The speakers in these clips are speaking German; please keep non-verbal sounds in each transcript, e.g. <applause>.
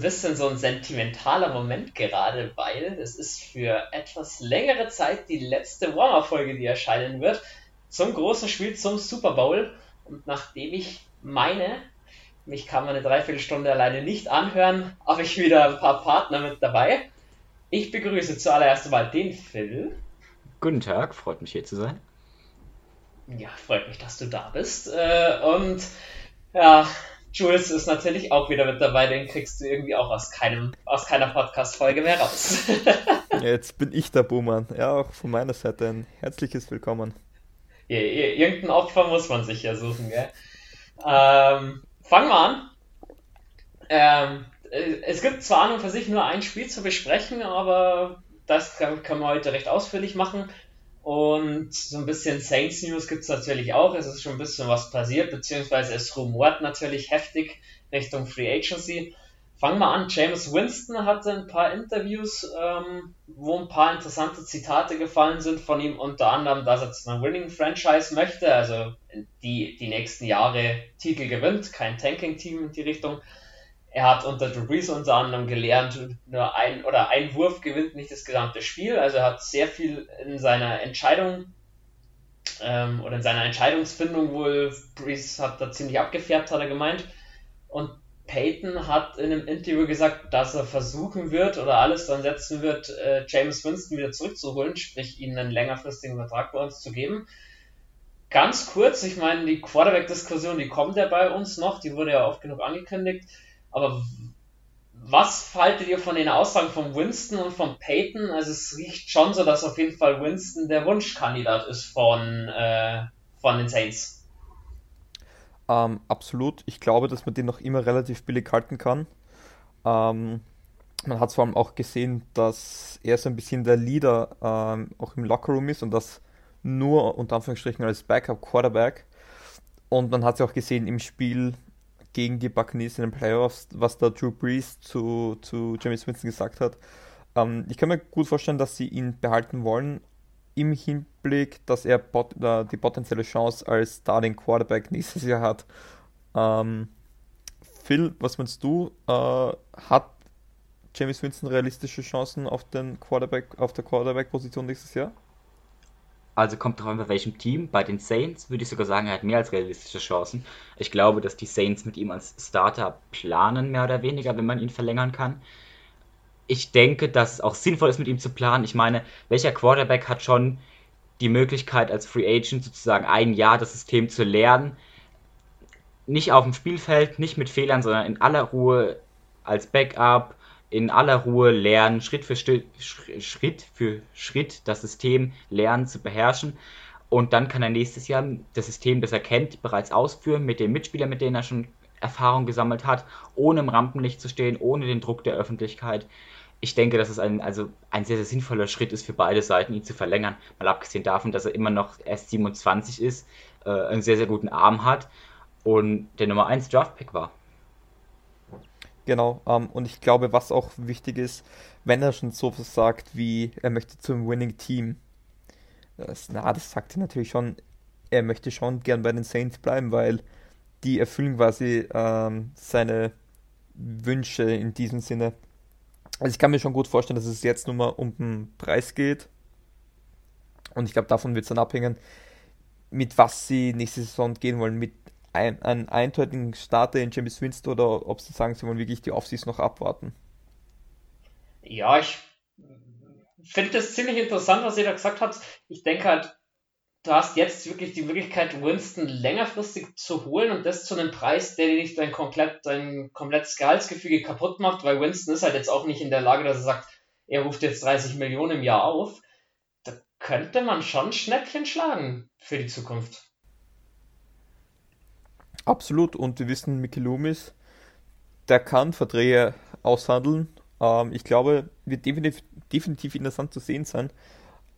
ein bisschen so ein sentimentaler Moment gerade, weil es ist für etwas längere Zeit die letzte Warmer-Folge, die erscheinen wird, zum großen Spiel, zum Super Bowl. Und nachdem ich meine, mich kann man eine Dreiviertelstunde alleine nicht anhören, habe ich wieder ein paar Partner mit dabei. Ich begrüße zuallererst mal den Phil. Guten Tag, freut mich hier zu sein. Ja, freut mich, dass du da bist. Äh, und ja, Jules ist natürlich auch wieder mit dabei, den kriegst du irgendwie auch aus, keinem, aus keiner Podcast-Folge mehr raus. <laughs> Jetzt bin ich der Buhmann. Ja, auch von meiner Seite ein herzliches Willkommen. Ja, irgendein Opfer muss man sich ja suchen, gell? Ähm, fangen wir an. Ähm, es gibt zwar an und für sich nur ein Spiel zu besprechen, aber das können wir heute recht ausführlich machen. Und so ein bisschen Saints News gibt es natürlich auch. Es ist schon ein bisschen was passiert, beziehungsweise es rumort natürlich heftig Richtung Free Agency. Fangen wir an. James Winston hatte ein paar Interviews, ähm, wo ein paar interessante Zitate gefallen sind von ihm, unter anderem, dass er zu einer Winning Franchise möchte, also die die nächsten Jahre Titel gewinnt, kein Tanking-Team in die Richtung. Er hat unter Drew Brees unter anderem gelernt, nur ein oder ein Wurf gewinnt nicht das gesamte Spiel. Also er hat sehr viel in seiner Entscheidung ähm, oder in seiner Entscheidungsfindung wohl, Brees hat da ziemlich abgefärbt, hat er gemeint. Und Peyton hat in einem Interview gesagt, dass er versuchen wird oder alles dann setzen wird, äh, James Winston wieder zurückzuholen, sprich ihnen einen längerfristigen Vertrag bei uns zu geben. Ganz kurz, ich meine, die Quarterback-Diskussion, die kommt ja bei uns noch, die wurde ja oft genug angekündigt. Aber was haltet ihr von den Aussagen von Winston und von Peyton? Also es riecht schon so, dass auf jeden Fall Winston der Wunschkandidat ist von, äh, von den Saints. Ähm, absolut. Ich glaube, dass man den noch immer relativ billig halten kann. Ähm, man hat vor allem auch gesehen, dass er so ein bisschen der Leader ähm, auch im Lockerroom ist und das nur unter Anführungsstrichen als Backup Quarterback. Und man hat es auch gesehen im Spiel gegen die Buccaneers in den Playoffs, was da Drew Brees zu, zu James Winston gesagt hat. Ähm, ich kann mir gut vorstellen, dass sie ihn behalten wollen, im Hinblick, dass er pot äh, die potenzielle Chance als Starting Quarterback nächstes Jahr hat. Ähm, Phil, was meinst du? Äh, hat James Winston realistische Chancen auf, den Quarterback, auf der Quarterback-Position nächstes Jahr? Also kommt drauf an, bei welchem Team. Bei den Saints würde ich sogar sagen, er hat mehr als realistische Chancen. Ich glaube, dass die Saints mit ihm als Starter planen, mehr oder weniger, wenn man ihn verlängern kann. Ich denke, dass es auch sinnvoll ist, mit ihm zu planen. Ich meine, welcher Quarterback hat schon die Möglichkeit, als Free Agent sozusagen ein Jahr das System zu lernen? Nicht auf dem Spielfeld, nicht mit Fehlern, sondern in aller Ruhe als Backup in aller Ruhe lernen, Schritt für Schritt, Schritt für Schritt das System lernen zu beherrschen. Und dann kann er nächstes Jahr das System, das er kennt, bereits ausführen mit den Mitspielern, mit denen er schon Erfahrung gesammelt hat, ohne im Rampenlicht zu stehen, ohne den Druck der Öffentlichkeit. Ich denke, dass es ein, also ein sehr, sehr sinnvoller Schritt ist für beide Seiten, ihn zu verlängern. Mal abgesehen davon, dass er immer noch erst 27 ist, äh, einen sehr, sehr guten Arm hat und der Nummer 1 Draftpick war. Genau, ähm, und ich glaube, was auch wichtig ist, wenn er schon so was sagt, wie er möchte zum Winning Team, das, na, das sagt er natürlich schon, er möchte schon gern bei den Saints bleiben, weil die erfüllen quasi ähm, seine Wünsche in diesem Sinne. Also ich kann mir schon gut vorstellen, dass es jetzt nur mal um den Preis geht. Und ich glaube, davon wird es dann abhängen, mit was sie nächste Saison gehen wollen. Mit ein, einen eindeutigen Starter in James Winston oder ob sie sagen, sie wollen wirklich die Offseason noch abwarten? Ja, ich finde das ziemlich interessant, was ihr da gesagt habt. Ich denke halt, du hast jetzt wirklich die Möglichkeit, Winston längerfristig zu holen und das zu einem Preis, der dir nicht dein, komplett, dein komplettes Gehaltsgefüge kaputt macht, weil Winston ist halt jetzt auch nicht in der Lage, dass er sagt, er ruft jetzt 30 Millionen im Jahr auf. Da könnte man schon Schnäppchen schlagen für die Zukunft. Absolut, und wir wissen, Mickey Loomis, der kann Verträge aushandeln. Ähm, ich glaube, wird definitiv, definitiv interessant zu sehen sein.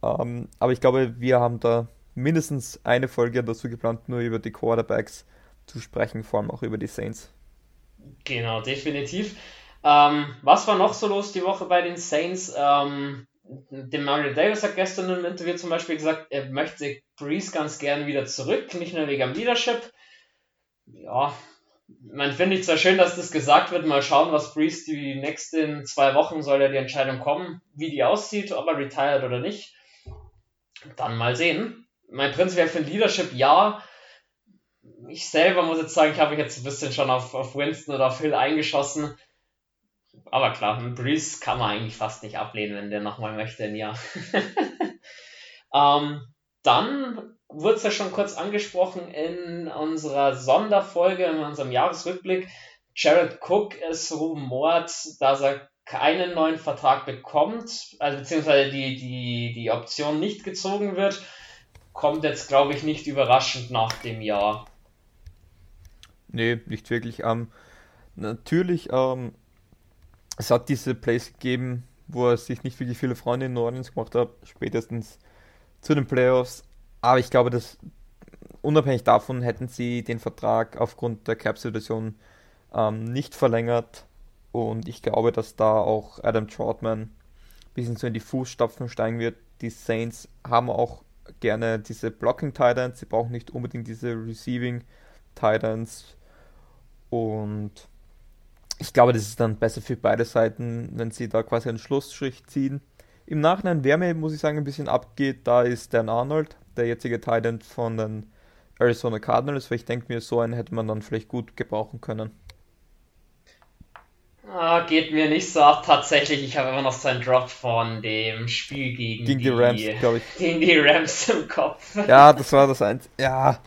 Ähm, aber ich glaube, wir haben da mindestens eine Folge dazu geplant, nur über die Quarterbacks zu sprechen, vor allem auch über die Saints. Genau, definitiv. Ähm, was war noch so los die Woche bei den Saints? Ähm, dem Mario Davis hat gestern im Interview zum Beispiel gesagt, er möchte Breeze ganz gern wieder zurück, nicht nur wegen Leadership, ja, man finde ich zwar schön, dass das gesagt wird, mal schauen, was Breeze die nächsten zwei Wochen soll ja die Entscheidung kommen, wie die aussieht, ob er retired oder nicht. Dann mal sehen. Mein Prinz wäre für Leadership ja. Ich selber muss jetzt sagen, ich habe mich jetzt ein bisschen schon auf, auf Winston oder auf Hill eingeschossen. Aber klar, einen Breeze kann man eigentlich fast nicht ablehnen, wenn der nochmal möchte, ein Jahr. <laughs> ähm, dann wurde es ja schon kurz angesprochen in unserer Sonderfolge, in unserem Jahresrückblick. Jared Cook ist rumort, dass er keinen neuen Vertrag bekommt, also beziehungsweise die, die, die Option nicht gezogen wird, kommt jetzt, glaube ich, nicht überraschend nach dem Jahr. Nee, nicht wirklich. Ähm, natürlich, ähm, es hat diese Plays gegeben, wo er sich nicht wirklich viele Freunde in New Orleans gemacht hat, spätestens zu den Playoffs. Aber ich glaube, dass unabhängig davon hätten sie den Vertrag aufgrund der Cap-Situation ähm, nicht verlängert. Und ich glaube, dass da auch Adam Troutman ein bisschen so in die Fußstapfen steigen wird. Die Saints haben auch gerne diese Blocking Titans, sie brauchen nicht unbedingt diese Receiving Titans. Und ich glaube, das ist dann besser für beide Seiten, wenn sie da quasi einen Schlussstrich ziehen. Im Nachhinein, wer mir, muss ich sagen, ein bisschen abgeht, da ist Dan Arnold, der jetzige Titan von den Arizona Cardinals, weil ich denke mir, so einen hätte man dann vielleicht gut gebrauchen können. Ah, geht mir nicht so ab. Tatsächlich, ich habe immer noch so einen Drop von dem Spiel gegen, gegen die, die Rams, glaube ich. Gegen die Rams im Kopf. Ja, das war das eins. Ja.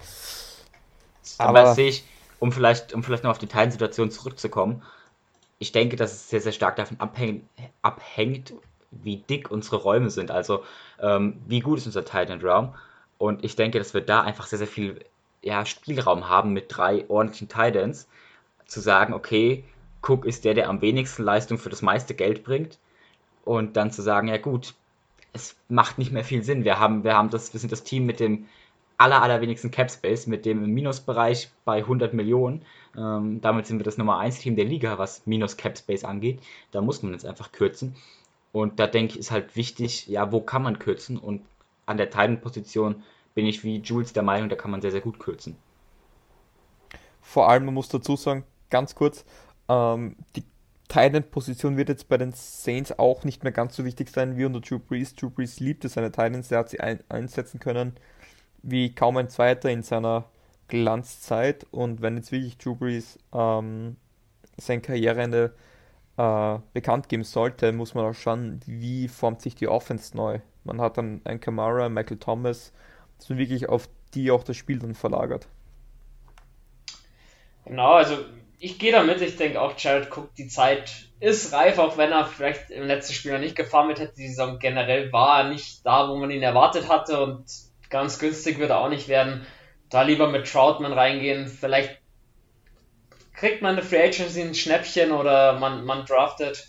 Aber, Aber sehe ich, um vielleicht, um vielleicht noch auf die Teilen-Situation zurückzukommen, ich denke, dass es sehr, sehr stark davon abhängt, abhängt wie dick unsere Räume sind. Also ähm, wie gut ist unser Tight End Raum. Und ich denke, dass wir da einfach sehr, sehr viel ja, Spielraum haben mit drei ordentlichen Tight Ends. Zu sagen, okay, Cook ist der, der am wenigsten Leistung für das meiste Geld bringt. Und dann zu sagen, ja gut, es macht nicht mehr viel Sinn. Wir haben, wir haben das, wir sind das Team mit dem aller, allerwenigsten Cap Space, mit dem Minusbereich bei 100 Millionen. Ähm, damit sind wir das Nummer 1 Team der Liga, was Minus Cap Space angeht. Da muss man jetzt einfach kürzen. Und da denke ich, ist halt wichtig, ja, wo kann man kürzen? Und an der Titan-Position bin ich wie Jules der Meinung, da kann man sehr, sehr gut kürzen. Vor allem, man muss dazu sagen, ganz kurz, ähm, die Titan-Position wird jetzt bei den Saints auch nicht mehr ganz so wichtig sein wie unter Drew Brees. Drew Brees liebte seine Titans, er hat sie ein einsetzen können wie kaum ein zweiter in seiner Glanzzeit. Und wenn jetzt wirklich Drew Brees ähm, sein Karriereende äh, bekannt geben sollte, muss man auch schauen, wie formt sich die Offense neu. Man hat dann einen Kamara, Michael Thomas, dass man wirklich auf die auch das Spiel dann verlagert. Genau, also ich gehe damit, ich denke auch Jared Cook, die Zeit ist reif, auch wenn er vielleicht im letzten Spiel noch nicht gefahren wird hätte. Die Saison generell war er nicht da, wo man ihn erwartet hatte und ganz günstig wird er auch nicht werden. Da lieber mit Troutman reingehen, vielleicht kriegt man eine Free Agency ein Schnäppchen oder man, man draftet.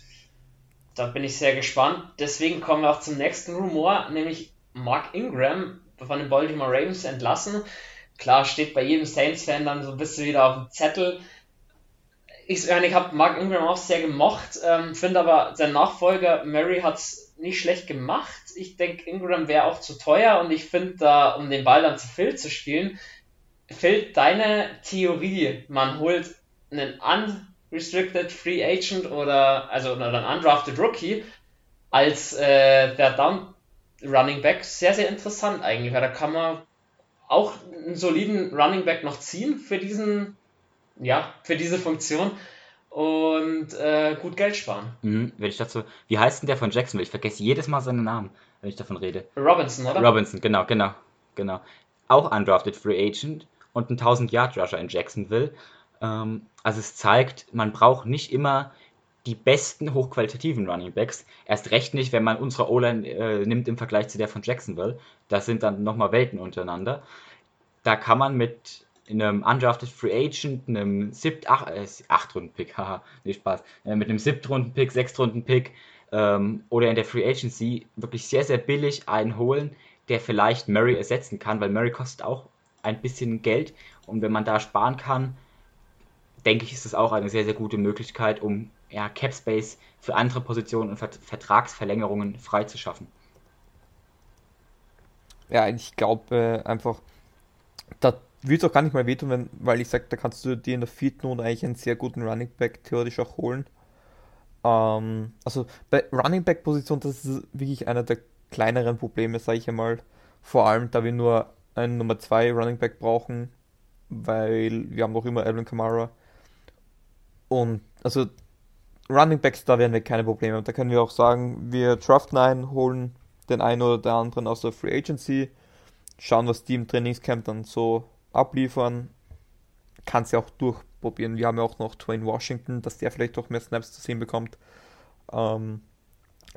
Da bin ich sehr gespannt. Deswegen kommen wir auch zum nächsten Rumor, nämlich Mark Ingram von den Baltimore Ravens entlassen. Klar steht bei jedem Saints-Fan dann so ein bisschen wieder auf dem Zettel. Ich, ich habe Mark Ingram auch sehr gemocht, ähm, finde aber sein Nachfolger Murray hat es nicht schlecht gemacht. Ich denke, Ingram wäre auch zu teuer und ich finde da, um den Ball dann zu Phil zu spielen, Phil, deine Theorie, man holt einen unrestricted Free Agent oder also oder einen undrafted Rookie als äh, der Down Running Back sehr, sehr interessant eigentlich, weil da kann man auch einen soliden Running Back noch ziehen für diesen, ja, für diese Funktion und äh, gut Geld sparen. Mhm, wenn ich dazu, wie heißt denn der von Jacksonville? Ich vergesse jedes Mal seinen Namen, wenn ich davon rede. Robinson, oder? Robinson, genau, genau, genau. Auch undrafted Free Agent und ein 1000 Yard Rusher in Jacksonville. Ähm, also es zeigt, man braucht nicht immer die besten hochqualitativen Running Backs. Erst recht nicht, wenn man unsere O-Line äh, nimmt im Vergleich zu der von Jacksonville. Das sind dann nochmal Welten untereinander. Da kann man mit einem undrafted Free Agent, einem siebt, ach, äh, runden pick <laughs> haha, nicht Spaß, äh, mit einem Siebtrunden-Pick, Sechstrunden-Pick ähm, oder in der Free Agency wirklich sehr, sehr billig einholen, der vielleicht Murray ersetzen kann, weil Murray kostet auch ein bisschen Geld und wenn man da sparen kann, denke ich, ist das auch eine sehr, sehr gute Möglichkeit, um ja, Cap Space für andere Positionen und Vertragsverlängerungen freizuschaffen. Ja, ich glaube äh, einfach, da würde es auch gar nicht mal wehtun, wenn, weil ich sage, da kannst du dir in der vierten Runde eigentlich einen sehr guten Running Back theoretisch auch holen. Ähm, also bei Running Back Position, das ist wirklich einer der kleineren Probleme, sage ich einmal. Vor allem, da wir nur einen Nummer 2 Running Back brauchen, weil wir haben noch immer Alvin Kamara. Und also Running Backs, da werden wir keine Probleme. Und da können wir auch sagen, wir draften einen, holen den einen oder der anderen aus der Free Agency, schauen, was die im Trainingscamp dann so abliefern. Kann sie auch durchprobieren. Wir haben ja auch noch Twain Washington, dass der vielleicht doch mehr Snaps zu sehen bekommt. Ähm,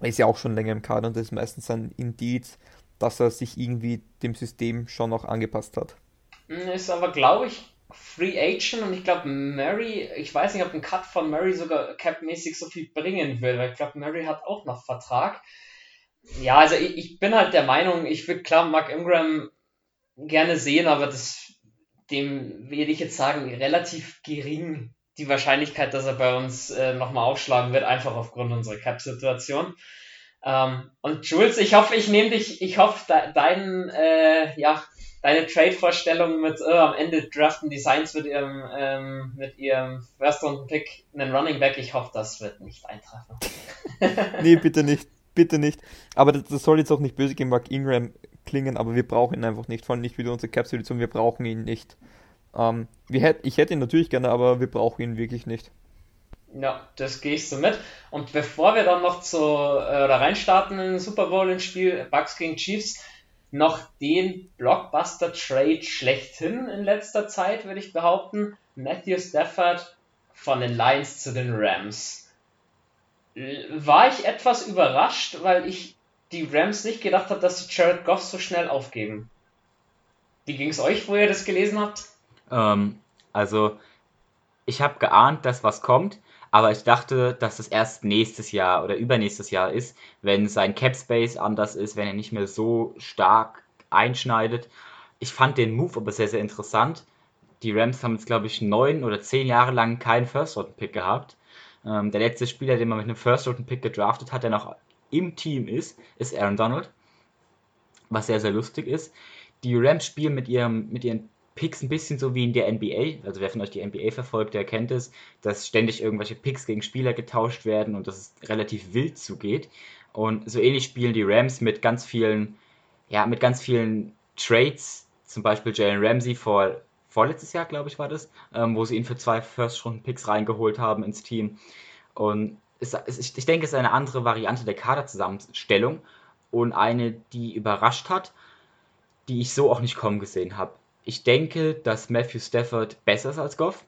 ist ja auch schon länger im Kader und das ist meistens ein Indiz, dass er sich irgendwie dem System schon noch angepasst hat. Ist aber, glaube ich, Free Agent und ich glaube, Mary, ich weiß nicht, ob ein Cut von Mary sogar capmäßig so viel bringen will, weil ich glaube, Mary hat auch noch Vertrag. Ja, also ich, ich bin halt der Meinung, ich würde klar Mark Ingram gerne sehen, aber das dem würde ich jetzt sagen, relativ gering die Wahrscheinlichkeit, dass er bei uns äh, nochmal aufschlagen wird, einfach aufgrund unserer Cap-Situation. Ähm, und Jules, ich hoffe, ich nehme dich, ich hoffe, de, dein, äh, ja, deine Trade-Vorstellung mit äh, am Ende draften Designs mit ihrem, ähm, mit ihrem First-Round-Pick einen Running Back, ich hoffe, das wird nicht eintreffen. <laughs> nee, bitte nicht, bitte nicht. Aber das, das soll jetzt auch nicht böse gegen Mark Ingram klingen, aber wir brauchen ihn einfach nicht. Vor allem nicht wieder unsere Cap-Situation, wir brauchen ihn nicht. Ähm, wir hätt, ich hätte ihn natürlich gerne, aber wir brauchen ihn wirklich nicht. Ja, das gehe ich so mit. Und bevor wir dann noch zu, äh, reinstarten in den Super Bowl ins Spiel Bucks gegen Chiefs, noch den Blockbuster-Trade schlechthin in letzter Zeit, würde ich behaupten. Matthew Stafford von den Lions zu den Rams. War ich etwas überrascht, weil ich die Rams nicht gedacht habe, dass sie Jared Goff so schnell aufgeben. Wie ging es euch, wo ihr das gelesen habt? Ähm, also, ich habe geahnt, dass was kommt, aber ich dachte, dass es erst nächstes Jahr oder übernächstes Jahr ist, wenn sein Cap Space anders ist, wenn er nicht mehr so stark einschneidet. Ich fand den Move aber sehr, sehr interessant. Die Rams haben jetzt, glaube ich, neun oder zehn Jahre lang keinen First-Round-Pick gehabt. Ähm, der letzte Spieler, den man mit einem First-Round-Pick gedraftet hat, der noch im Team ist, ist Aaron Donald. Was sehr, sehr lustig ist. Die Rams spielen mit, ihrem, mit ihren Picks ein bisschen so wie in der NBA. Also wer von euch die NBA verfolgt, der kennt es, dass ständig irgendwelche Picks gegen Spieler getauscht werden und dass es relativ wild zugeht. Und so ähnlich spielen die Rams mit ganz vielen, ja, mit ganz vielen Trades, zum Beispiel Jalen Ramsey vor, vorletztes Jahr, glaube ich, war das, ähm, wo sie ihn für zwei First-Runden-Picks reingeholt haben ins Team. Und es, es, ich denke, es ist eine andere Variante der Kaderzusammenstellung und eine, die überrascht hat, die ich so auch nicht kommen gesehen habe. Ich denke, dass Matthew Stafford besser ist als Goff.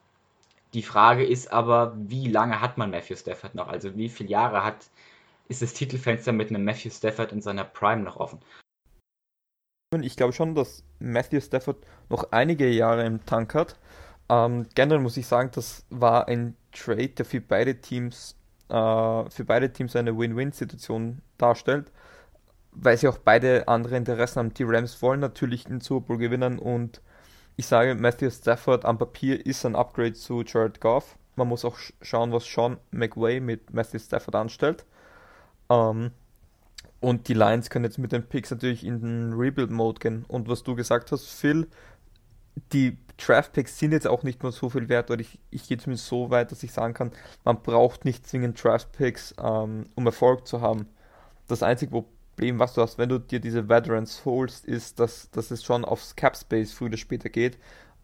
Die Frage ist aber, wie lange hat man Matthew Stafford noch? Also wie viele Jahre hat, ist das Titelfenster mit einem Matthew Stafford in seiner Prime noch offen? Ich glaube schon, dass Matthew Stafford noch einige Jahre im Tank hat. Ähm, generell muss ich sagen, das war ein Trade, der für beide Teams, äh, für beide Teams eine Win-Win-Situation darstellt weil sie auch beide andere Interessen haben. Die Rams wollen natürlich den Super Bowl gewinnen und ich sage, Matthew Stafford am Papier ist ein Upgrade zu Jared Goff. Man muss auch schauen, was Sean McWay mit Matthew Stafford anstellt. Ähm, und die Lions können jetzt mit den Picks natürlich in den Rebuild-Mode gehen. Und was du gesagt hast, Phil, die Draft-Picks sind jetzt auch nicht mehr so viel wert, oder ich, ich gehe zumindest so weit, dass ich sagen kann, man braucht nicht zwingend Draft-Picks, ähm, um Erfolg zu haben. Das einzige, wo Problem, was du hast, wenn du dir diese Veterans holst, ist, dass, dass es schon aufs Cap Space früher oder später geht.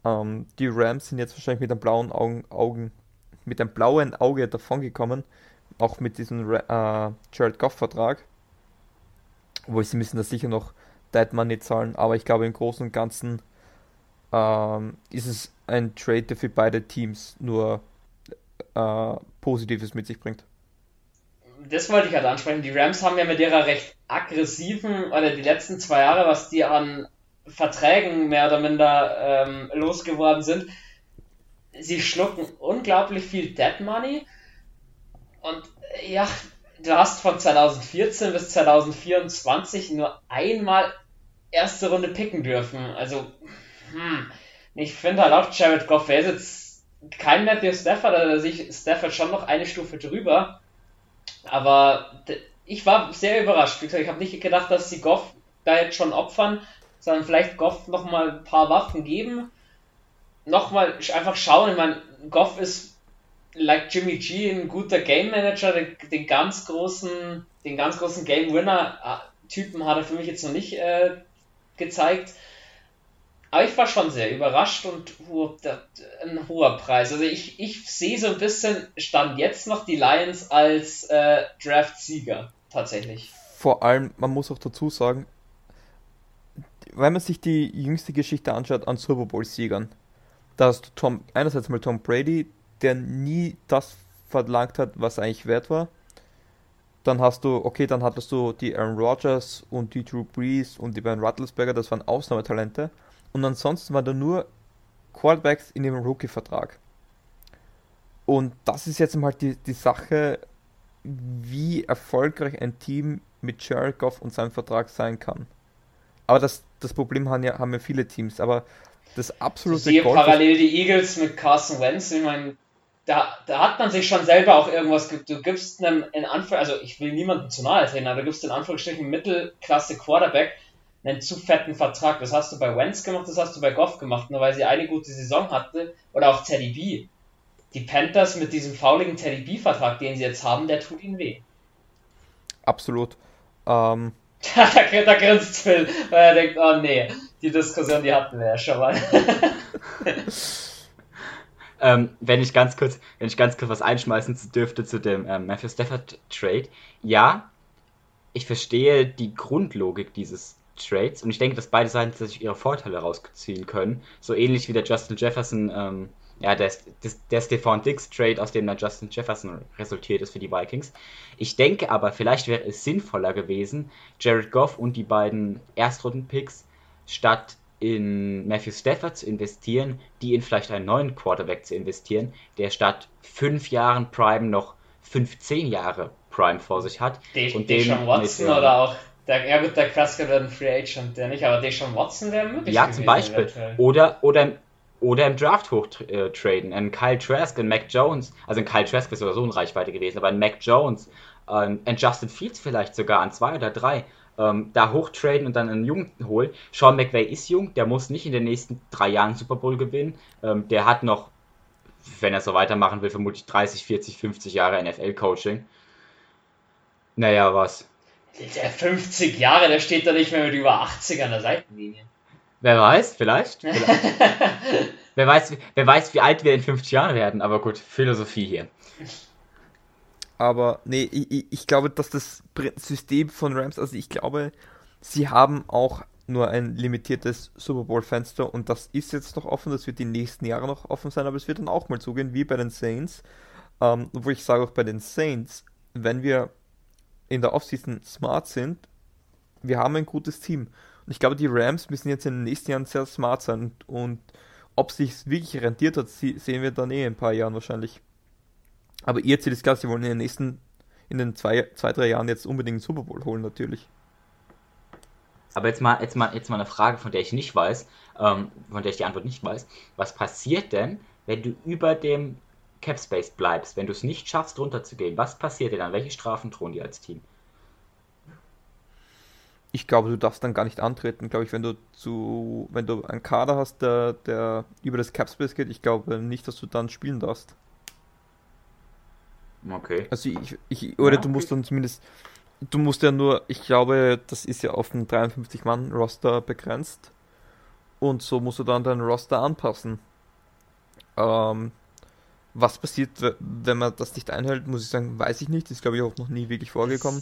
Ähm, die Rams sind jetzt wahrscheinlich mit einem blauen Augen, Augen mit einem blauen Auge davongekommen, auch mit diesem äh, Jared Goff Vertrag. Obwohl sie müssen da sicher noch Dead Money zahlen, aber ich glaube im Großen und Ganzen ähm, ist es ein Trade, der für beide Teams nur äh, Positives mit sich bringt das wollte ich halt ansprechen. Die Rams haben ja mit ihrer recht aggressiven, oder die letzten zwei Jahre, was die an Verträgen mehr oder minder ähm, losgeworden sind, sie schlucken unglaublich viel Dead Money. Und ja, du hast von 2014 bis 2024 nur einmal erste Runde picken dürfen. Also, hm, ich finde halt auch Jared Goff, wer ist jetzt kein Matthew Stafford, oder sich Stafford schon noch eine Stufe drüber. Aber ich war sehr überrascht. Ich habe nicht gedacht, dass sie Goff da jetzt schon opfern, sondern vielleicht Goff nochmal ein paar Waffen geben. nochmal einfach schauen. Ich meine, Goff ist like Jimmy G ein guter Game Manager, den, den ganz großen, den ganz großen Game Winner äh, Typen hat er für mich jetzt noch nicht äh, gezeigt. Aber ich war schon sehr überrascht und ein hoher Preis. Also ich, ich sehe so ein bisschen, stand jetzt noch die Lions als äh, Draft-Sieger tatsächlich. Vor allem, man muss auch dazu sagen, wenn man sich die jüngste Geschichte anschaut an Super Bowl-Siegern, da hast du Tom, einerseits mal Tom Brady, der nie das verlangt hat, was eigentlich wert war. Dann hast du, okay, dann hattest du die Aaron Rodgers und die Drew Brees und die Ben Rattlesberger, das waren Ausnahmetalente. Und ansonsten waren da nur Quarterbacks in dem Rookie-Vertrag. Und das ist jetzt mal die, die Sache, wie erfolgreich ein Team mit Jared Goff und seinem Vertrag sein kann. Aber das, das Problem haben ja, haben ja viele Teams. Aber das absolute. Ich sehe parallel die Eagles mit Carson Wentz. Ich meine, da, da hat man sich schon selber auch irgendwas. Du gibst einem in Anführungszeichen, also ich will niemanden zu nahe treten, aber du gibst in Anführungsstrichen Mittelklasse Quarterback einen zu fetten Vertrag. Das hast du bei Wentz gemacht, das hast du bei Goff gemacht, nur weil sie eine gute Saison hatte. Oder auch Teddy B. Die Panthers mit diesem fauligen Teddy B-Vertrag, den sie jetzt haben, der tut ihnen weh. Absolut. Ähm, <laughs> da, da grinst Phil, weil er denkt, oh nee, die Diskussion, die hatten wir ja schon mal. <laughs> ähm, wenn ich ganz kurz, wenn ich ganz kurz was einschmeißen dürfte zu dem ähm, Matthew Stafford Trade, ja, ich verstehe die Grundlogik dieses Trades und ich denke, dass beide Seiten sich ihre Vorteile rausziehen können. So ähnlich wie der Justin Jefferson, ähm, ja, der, der, der Stephon Dix Trade, aus dem dann Justin Jefferson resultiert ist für die Vikings. Ich denke aber, vielleicht wäre es sinnvoller gewesen, Jared Goff und die beiden Erstrunden-Picks statt in Matthew Stafford zu investieren, die in vielleicht einen neuen Quarterback zu investieren, der statt fünf Jahren Prime noch 15 Jahre Prime vor sich hat. De und Deshaun Watson mit, oder auch der, ja gut, der Klassiker wird ein Free Agent, der nicht, aber Deshaun Watson wäre möglich. Ja, zum Beispiel. Oder, oder, oder im Draft hochtraden. Ein Kyle Trask, ein Mac Jones, also ein Kyle Trask ist so in Reichweite gewesen, aber ein Mac Jones, ein Justin Fields vielleicht sogar an zwei oder drei ähm, da hochtraden und dann einen Jungen holen. Sean McVay ist jung, der muss nicht in den nächsten drei Jahren Super Bowl gewinnen. Ähm, der hat noch, wenn er so weitermachen will, vermutlich 30, 40, 50 Jahre NFL-Coaching. Naja, was? Der 50 Jahre, der steht da nicht mehr mit über 80 an der Seitenlinie. Wer weiß, vielleicht. <laughs> vielleicht. wer, weiß, wer weiß, wie alt wir in 50 Jahren werden, aber gut, Philosophie hier. Aber nee, ich, ich glaube, dass das System von Rams, also ich glaube, sie haben auch nur ein limitiertes Super Bowl-Fenster und das ist jetzt noch offen, das wird die nächsten Jahre noch offen sein, aber es wird dann auch mal zugehen, wie bei den Saints. Ähm, wo ich sage auch bei den Saints, wenn wir in der Offseason smart sind, wir haben ein gutes Team. Und ich glaube, die Rams müssen jetzt in den nächsten Jahren sehr smart sein und, und ob sich wirklich rentiert hat, sehen wir dann eh in ein paar Jahren wahrscheinlich. Aber ihr Ziel ist klar, sie wollen in den nächsten, in den zwei, zwei drei Jahren jetzt unbedingt einen Super Bowl holen, natürlich. Aber jetzt mal, jetzt mal, jetzt mal eine Frage, von der ich nicht weiß, ähm, von der ich die Antwort nicht weiß. Was passiert denn, wenn du über dem Cap Space bleibst, wenn du es nicht schaffst, runterzugehen? Was passiert denn dann? Welche Strafen drohen dir als Team? Ich glaube, du darfst dann gar nicht antreten, glaube ich, wenn du zu, wenn du einen Kader hast, der, der über das Cap Space geht, ich glaube nicht, dass du dann spielen darfst. Okay. Also ich, ich oder ja, du musst dann zumindest, du musst ja nur, ich glaube, das ist ja auf einen 53-Mann-Roster begrenzt. Und so musst du dann deinen Roster anpassen. Ähm, was passiert, wenn man das nicht einhält, muss ich sagen, weiß ich nicht. Das ist, glaube ich, auch noch nie wirklich vorgekommen.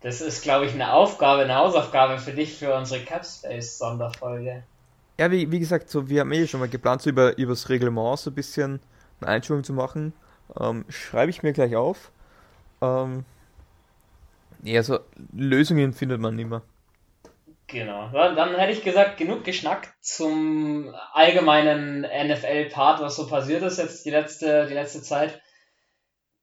Das, das ist, glaube ich, eine Aufgabe, eine Hausaufgabe für dich für unsere Capspace-Sonderfolge. Ja, wie, wie gesagt, so, wir haben eh schon mal geplant, so über, über das Reglement so ein bisschen eine Einschulung zu machen. Ähm, schreibe ich mir gleich auf. Ähm, ja, so Lösungen findet man immer. Genau. Dann, hätte ich gesagt, genug geschnackt zum allgemeinen NFL-Part, was so passiert ist jetzt die letzte, die letzte Zeit.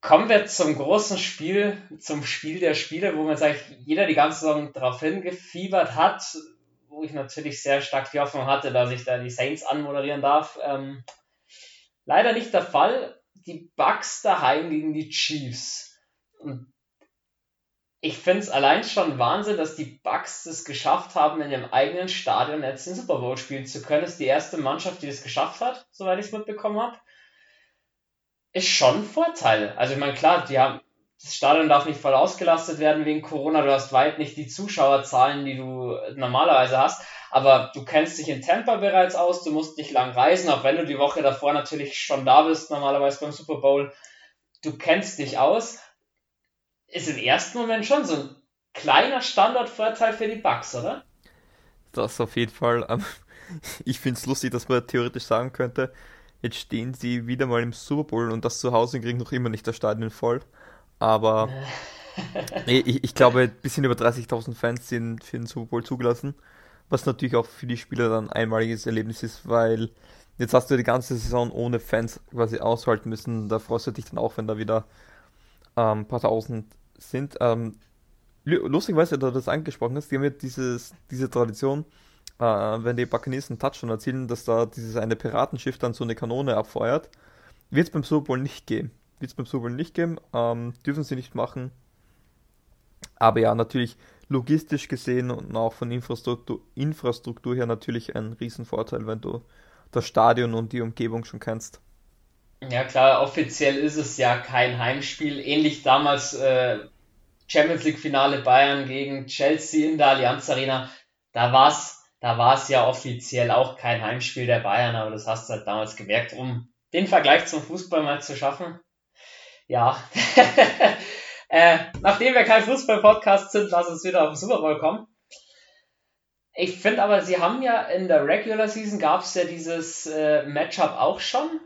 Kommen wir zum großen Spiel, zum Spiel der Spiele, wo man sagt, jeder die ganze Saison darauf hingefiebert hat, wo ich natürlich sehr stark die Hoffnung hatte, dass ich da die Saints anmoderieren darf. Ähm, leider nicht der Fall die Bucks daheim gegen die Chiefs. Und ich finde es allein schon Wahnsinn, dass die Bucks es geschafft haben, in ihrem eigenen Stadion jetzt den Super Bowl spielen zu können. Das ist die erste Mannschaft, die es geschafft hat, soweit ich es mitbekommen habe. Ist schon ein Vorteil. Also ich meine, klar, die haben, das Stadion darf nicht voll ausgelastet werden wegen Corona. Du hast weit nicht die Zuschauerzahlen, die du normalerweise hast. Aber du kennst dich in Tampa bereits aus, du musst nicht lang reisen, auch wenn du die Woche davor natürlich schon da bist, normalerweise beim Super Bowl. Du kennst dich aus ist im ersten Moment schon so ein kleiner Standortvorteil für die Bucks, oder? Das auf jeden Fall. Ähm, <laughs> ich finde es lustig, dass man theoretisch sagen könnte, jetzt stehen sie wieder mal im Super Bowl und das zu Hause kriegen noch immer nicht das Stadion voll. Aber <laughs> ich, ich, glaube, ein bisschen über 30.000 Fans sind für den Super Bowl zugelassen. Was natürlich auch für die Spieler dann ein einmaliges Erlebnis ist, weil jetzt hast du die ganze Saison ohne Fans quasi aushalten müssen. Da freust du dich dann auch, wenn da wieder ähm, ein paar tausend sind. Ähm, lustigerweise, da du das angesprochen hast, die haben ja dieses, diese Tradition, äh, wenn die Buccaneers einen Touchdown erzielen, dass da dieses eine Piratenschiff dann so eine Kanone abfeuert. Wird es beim Super Bowl nicht geben. Wird es beim Super Bowl nicht geben, ähm, dürfen sie nicht machen. Aber ja, natürlich logistisch gesehen und auch von Infrastruktur, Infrastruktur her natürlich ein Riesenvorteil, wenn du das Stadion und die Umgebung schon kennst. Ja klar, offiziell ist es ja kein Heimspiel. Ähnlich damals äh, Champions League Finale Bayern gegen Chelsea in der Allianz Arena. Da war es da war's ja offiziell auch kein Heimspiel der Bayern, aber das hast du halt damals gemerkt, um den Vergleich zum Fußball mal zu schaffen. Ja. <laughs> äh, nachdem wir kein Fußball-Podcast sind, lass uns wieder auf den Super Bowl kommen. Ich finde aber, sie haben ja in der Regular Season gab es ja dieses äh, Matchup auch schon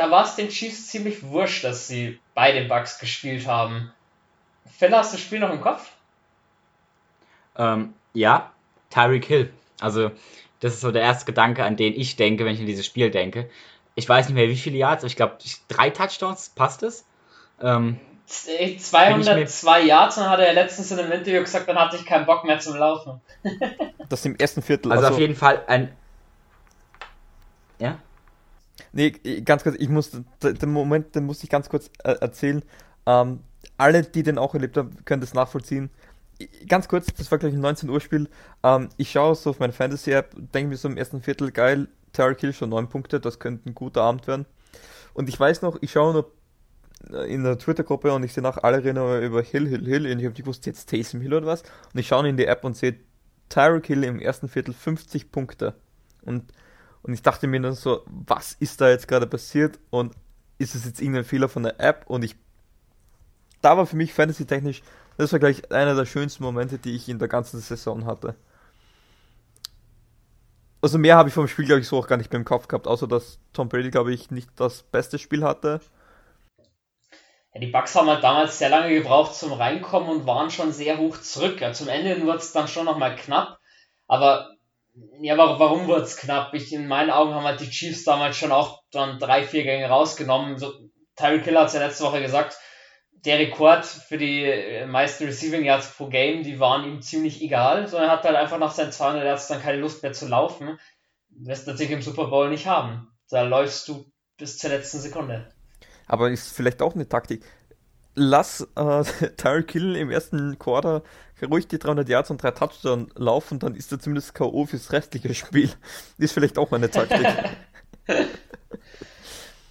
da war es den Chiefs ziemlich wurscht, dass sie bei den Bucks gespielt haben. Phil, hast du das Spiel noch im Kopf? Ähm, ja, Tyreek Hill. Also, das ist so der erste Gedanke, an den ich denke, wenn ich an dieses Spiel denke. Ich weiß nicht mehr, wie viele Yards, ich glaube, drei Touchdowns, passt es? Ähm, 202 Yards und hat er letztens in einem Interview gesagt, dann hatte ich keinen Bock mehr zum Laufen. <laughs> das im ersten Viertel. Also, also auf jeden Fall ein. Ja? Nee, ganz kurz, ich muss, den Moment, den muss ich ganz kurz äh, erzählen. Ähm, alle, die den auch erlebt haben, können das nachvollziehen. Ganz kurz, das war gleich ein 19 Uhr Spiel. Ähm, ich schaue so auf meine Fantasy-App, denke mir so im ersten Viertel, geil, Terry Kill schon 9 Punkte, das könnte ein guter Abend werden. Und ich weiß noch, ich schaue nur äh, in der Twitter-Gruppe und ich sehe nach alle reden über Hill, Hill, Hill und ich habe nicht gewusst, jetzt Taysom Hill oder was. Und ich schaue in die App und sehe Tyreek Hill im ersten Viertel 50 Punkte. Und und ich dachte mir dann so, was ist da jetzt gerade passiert und ist es jetzt irgendein Fehler von der App? Und ich, da war für mich fantasy-technisch, das war gleich einer der schönsten Momente, die ich in der ganzen Saison hatte. Also mehr habe ich vom Spiel, glaube ich, so auch gar nicht mehr im Kopf gehabt, außer dass Tom Brady, glaube ich, nicht das beste Spiel hatte. Ja, die Bucks haben halt damals sehr lange gebraucht zum Reinkommen und waren schon sehr hoch zurück. Ja, zum Ende wird es dann schon nochmal knapp. Aber ja, warum, wurde es knapp? Ich, in meinen Augen haben halt die Chiefs damals schon auch dann drei, vier Gänge rausgenommen. So, Tyreek Hill hat es ja letzte Woche gesagt, der Rekord für die äh, meisten Receiving Yards pro Game, die waren ihm ziemlich egal, sondern er hat halt einfach nach seinen 200 Yards dann keine Lust mehr zu laufen. Wirst natürlich im Super Bowl nicht haben. Da läufst du bis zur letzten Sekunde. Aber ist vielleicht auch eine Taktik lass äh, <laughs> Tyreek Hill im ersten Quarter ruhig die 300 Yards und drei Touchdowns laufen, dann ist er zumindest K.O. fürs restliche Spiel. <laughs> Ist vielleicht auch meine Taktik. <laughs>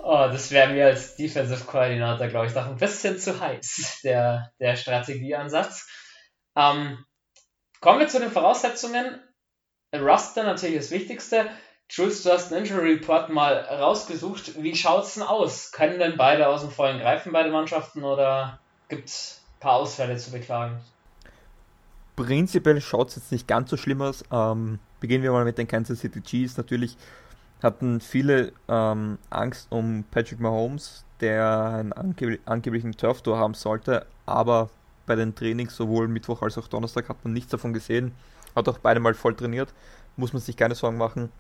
oh, das wäre mir als Defensive Koordinator, glaube ich, noch ein bisschen zu heiß, der, der Strategieansatz. Ähm, kommen wir zu den Voraussetzungen. Ruster natürlich das Wichtigste. Jules, du hast einen Injury Report mal rausgesucht. Wie schaut's denn aus? Können denn beide aus dem Vollen greifen, beide Mannschaften, oder gibt es ein paar Ausfälle zu beklagen? Prinzipiell schaut es jetzt nicht ganz so schlimm aus. Ähm, beginnen wir mal mit den Kansas City Chiefs. Natürlich hatten viele ähm, Angst um Patrick Mahomes, der einen angeb angeblichen Turf-Tour haben sollte, aber bei den Trainings sowohl Mittwoch als auch Donnerstag hat man nichts davon gesehen. Hat auch beide mal voll trainiert, muss man sich keine Sorgen machen.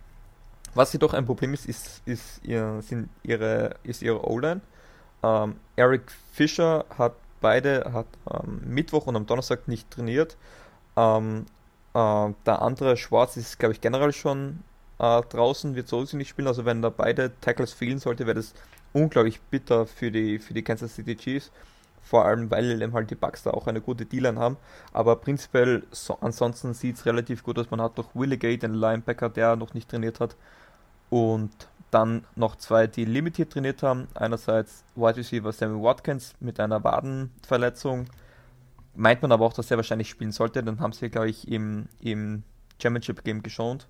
Was jedoch ein Problem ist, ist, ist, ihr, sind ihre, ihre O-Line. Ähm, Eric Fischer hat beide hat am Mittwoch und am Donnerstag nicht trainiert. Ähm, äh, der andere Schwarz ist, glaube ich, generell schon äh, draußen, wird sowieso nicht spielen. Also wenn da beide Tackles fehlen sollte, wäre das unglaublich bitter für die, für die Kansas City Chiefs. vor allem weil eben halt die Bucks da auch eine gute D-Line haben. Aber prinzipiell so, ansonsten sieht es relativ gut aus. Man hat noch Willigate, den Linebacker, der noch nicht trainiert hat. Und dann noch zwei, die limitiert trainiert haben. Einerseits Wide Receiver Sammy Watkins mit einer Wadenverletzung. Meint man aber auch, dass er wahrscheinlich spielen sollte. Dann haben sie, glaube ich, im, im Championship Game geschont.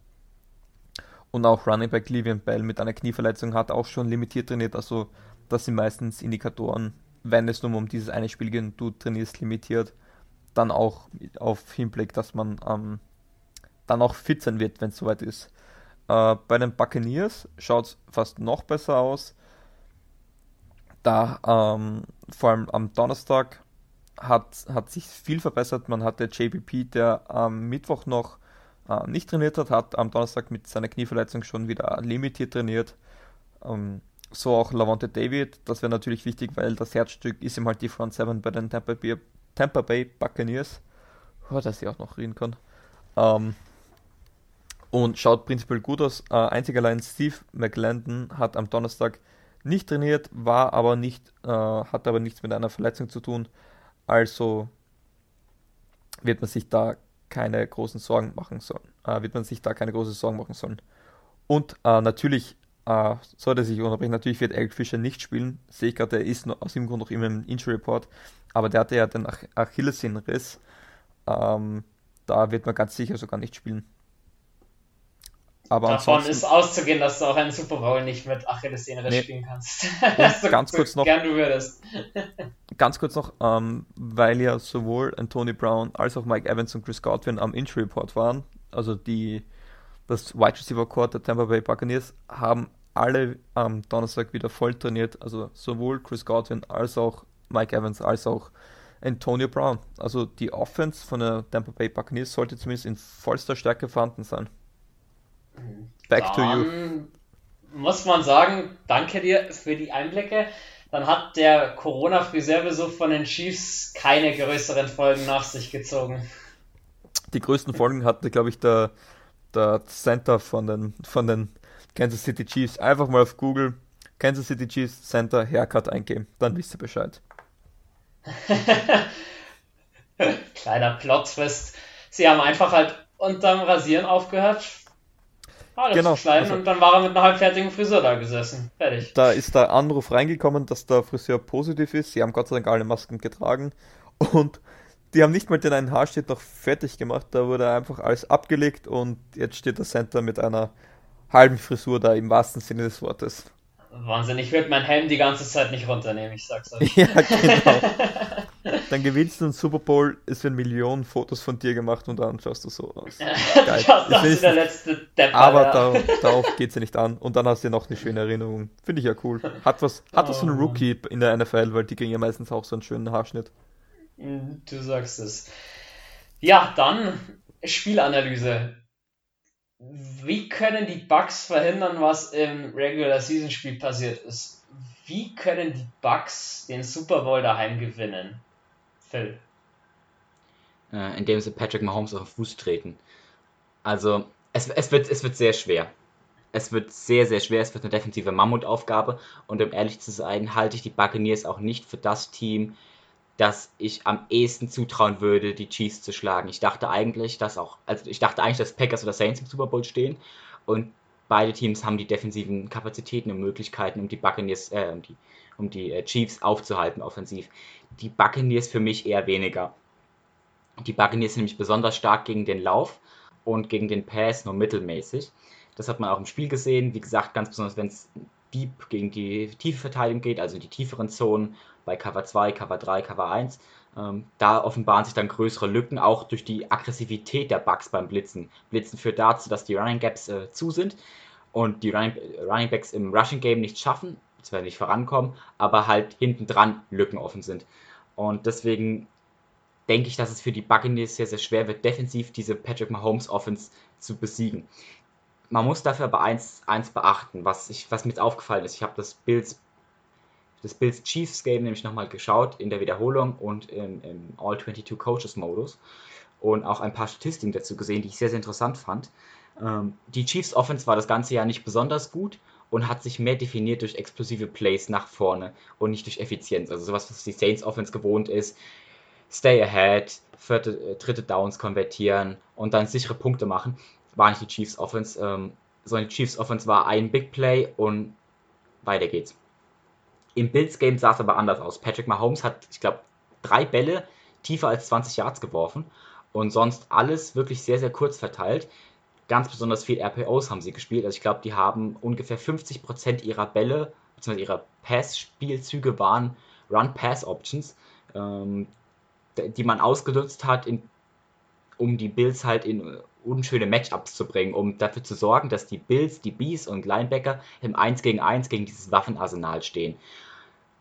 Und auch Running Back Livian Bell mit einer Knieverletzung hat auch schon limitiert trainiert. Also das sind meistens Indikatoren, wenn es nur um dieses eine Spiel geht und du trainierst limitiert, dann auch auf Hinblick, dass man ähm, dann auch fit sein wird, wenn es soweit ist. Äh, bei den Buccaneers schaut es fast noch besser aus. Da ähm, vor allem am Donnerstag hat, hat sich viel verbessert. Man hatte JBP, der am Mittwoch noch äh, nicht trainiert hat, hat am Donnerstag mit seiner Knieverletzung schon wieder limitiert trainiert. Ähm, so auch Lavonte David, das wäre natürlich wichtig, weil das Herzstück ist ihm halt die Front 7 bei den Tampa Bay, Tampa Bay Buccaneers. Oh, dass ich auch noch reden kann. Ähm, und schaut prinzipiell gut aus. Äh, einzig allein Steve McLendon hat am Donnerstag nicht trainiert, war aber nicht, äh, hat aber nichts mit einer Verletzung zu tun. Also wird man sich da keine großen Sorgen machen sollen. Äh, wird man sich da keine großen Sorgen machen sollen. Und äh, natürlich äh, sollte sich unterbrechen. Natürlich wird Eric Fischer nicht spielen. Sehe ich gerade, der ist aus dem Grund noch immer im Injury Report. Aber der hatte ja den Ach Achillessehnenriss. Ähm, da wird man ganz sicher sogar nicht spielen. Aber Davon ist auszugehen, dass du auch einen Super Bowl nicht mit Achillessehnenriss nee. spielen kannst. <laughs> so ganz kurz noch. Gern du würdest. ganz kurz noch, ähm, weil ja sowohl Anthony Brown als auch Mike Evans und Chris Godwin am Injury Report waren, also die das Wide Receiver Court der Tampa Bay Buccaneers haben alle am Donnerstag wieder voll trainiert, also sowohl Chris Godwin als auch Mike Evans als auch Antonio Brown. Also die Offense von der Tampa Bay Buccaneers sollte zumindest in vollster Stärke vorhanden sein. Back Dann to you. Muss man sagen, danke dir für die Einblicke. Dann hat der Corona-Friseurbesuch von den Chiefs keine größeren Folgen nach sich gezogen. Die größten Folgen hatte, glaube ich, der, der Center von den, von den Kansas City Chiefs. Einfach mal auf Google Kansas City Chiefs Center Haircut eingeben, dann wisst ihr Bescheid. <laughs> Kleiner Plot-Twist. Sie haben einfach halt unterm Rasieren aufgehört, alles genau, zu schneiden also, und dann war er mit einer halbfertigen Frisur da gesessen. Fertig. Da ist der Anruf reingekommen, dass der Friseur positiv ist. Sie haben Gott sei Dank alle Masken getragen und die haben nicht mal den einen Haarschnitt noch fertig gemacht. Da wurde einfach alles abgelegt und jetzt steht der Center mit einer halben Frisur da im wahrsten Sinne des Wortes. Wahnsinn, ich würde mein Helm die ganze Zeit nicht runternehmen, ich sag's euch. <laughs> ja, genau. <laughs> Dann gewinnst du einen Super Bowl, es werden Millionen Fotos von dir gemacht und dann schaust du so aus. <laughs> Geil. das ist der letzte Depp, Aber ja. darauf, darauf geht's ja nicht an. Und dann hast du ja noch eine schöne Erinnerung. Finde ich ja cool. Hat was, hat oh. was von Rookie in der NFL, weil die kriegen ja meistens auch so einen schönen Haarschnitt. Du sagst es. Ja, dann Spielanalyse. Wie können die Bugs verhindern, was im Regular Season Spiel passiert ist? Wie können die Bugs den Super Bowl daheim gewinnen? Phil. Äh, indem sie Patrick Mahomes auf den Fuß treten. Also, es, es, wird, es wird sehr schwer. Es wird sehr, sehr schwer. Es wird eine defensive Mammutaufgabe. Und um ehrlich zu sein, halte ich die Buccaneers auch nicht für das Team, dass ich am ehesten zutrauen würde, die Chiefs zu schlagen. Ich dachte eigentlich, dass auch, also ich dachte eigentlich, dass Packers oder Saints im Super Bowl stehen und beide Teams haben die defensiven Kapazitäten und Möglichkeiten, um die Buccaneers, äh, um die, um die äh, Chiefs aufzuhalten offensiv. Die Buccaneers für mich eher weniger. Die Buccaneers sind nämlich besonders stark gegen den Lauf und gegen den Pass nur mittelmäßig. Das hat man auch im Spiel gesehen. Wie gesagt, ganz besonders, wenn es deep gegen die tiefe Verteidigung geht, also die tieferen Zonen bei Cover 2, Cover 3, Cover 1. Ähm, da offenbaren sich dann größere Lücken, auch durch die Aggressivität der Bugs beim Blitzen. Blitzen führt dazu, dass die Running Gaps äh, zu sind und die Running, Running Backs im Rushing Game nicht schaffen, zwar nicht vorankommen, aber halt hinten dran Lücken offen sind. Und deswegen denke ich, dass es für die Buccaneers sehr, sehr schwer wird, defensiv diese Patrick Mahomes Offense zu besiegen. Man muss dafür aber eins, eins beachten, was, ich, was mir jetzt aufgefallen ist. Ich habe das Bills das Bills Chiefs Game nämlich nochmal geschaut in der Wiederholung und im, im All-22 Coaches Modus und auch ein paar Statistiken dazu gesehen, die ich sehr, sehr interessant fand. Ähm, die Chiefs Offense war das ganze Jahr nicht besonders gut und hat sich mehr definiert durch explosive Plays nach vorne und nicht durch Effizienz. Also sowas, was die Saints Offense gewohnt ist. Stay ahead, vierte, äh, dritte Downs konvertieren und dann sichere Punkte machen, war nicht die Chiefs Offense. Ähm, sondern die Chiefs Offense war ein Big Play und weiter geht's. Im Bills Game sah es aber anders aus. Patrick Mahomes hat, ich glaube, drei Bälle tiefer als 20 Yards geworfen und sonst alles wirklich sehr, sehr kurz verteilt. Ganz besonders viel RPOs haben sie gespielt. Also ich glaube, die haben ungefähr 50% ihrer Bälle, bzw. ihrer Pass-Spielzüge waren Run-Pass-Options, ähm, die man ausgenutzt hat, in, um die Bills halt in unschöne Matchups zu bringen, um dafür zu sorgen, dass die Bills, die Bees und Linebacker im 1 gegen 1 gegen dieses Waffenarsenal stehen.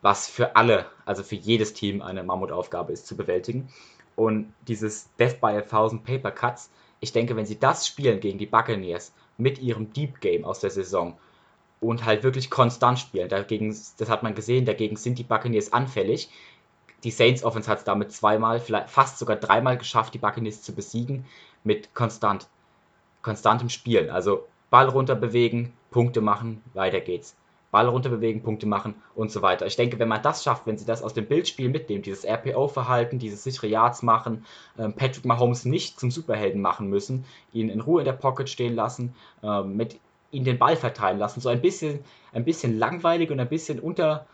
Was für alle, also für jedes Team eine Mammutaufgabe ist zu bewältigen. Und dieses Death by a Thousand Paper Cuts ich denke, wenn sie das spielen gegen die Buccaneers mit ihrem Deep Game aus der Saison und halt wirklich konstant spielen, dagegen, das hat man gesehen, dagegen sind die Buccaneers anfällig. Die Saints Offense hat es damit zweimal, vielleicht fast sogar dreimal geschafft, die Buccaneers zu besiegen mit konstant, konstantem Spielen. Also Ball runter bewegen, Punkte machen, weiter geht's. Ball runterbewegen, Punkte machen und so weiter. Ich denke, wenn man das schafft, wenn sie das aus dem Bildspiel mitnehmen, dieses RPO-Verhalten, dieses sichere Yards machen, ähm, Patrick Mahomes nicht zum Superhelden machen müssen, ihn in Ruhe in der Pocket stehen lassen, ähm, mit ihn den Ball verteilen lassen, so ein bisschen, ein bisschen langweilig und ein bisschen unter,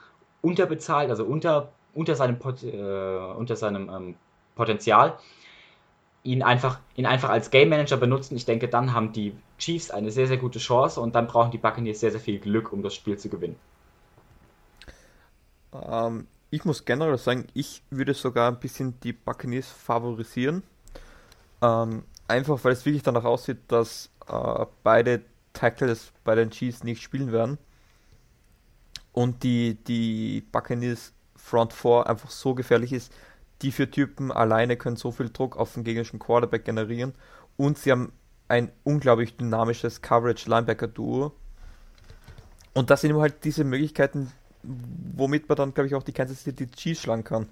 unterbezahlt, also unter, unter seinem, Pot, äh, unter seinem ähm, Potenzial, ihn einfach, ihn einfach als Game Manager benutzen. Ich denke, dann haben die Chiefs eine sehr, sehr gute Chance und dann brauchen die Buccaneers sehr, sehr viel Glück, um das Spiel zu gewinnen. Ähm, ich muss generell sagen, ich würde sogar ein bisschen die Buccaneers favorisieren. Ähm, einfach weil es wirklich danach aussieht, dass äh, beide Tackles bei den Chiefs nicht spielen werden. Und die, die Buccaneers Front 4 einfach so gefährlich ist, die vier Typen alleine können so viel Druck auf den gegnerischen Quarterback generieren und sie haben ein unglaublich dynamisches Coverage-Linebacker-Duo. Und das sind eben halt diese Möglichkeiten, womit man dann, glaube ich, auch die Kansas City Chiefs schlagen kann.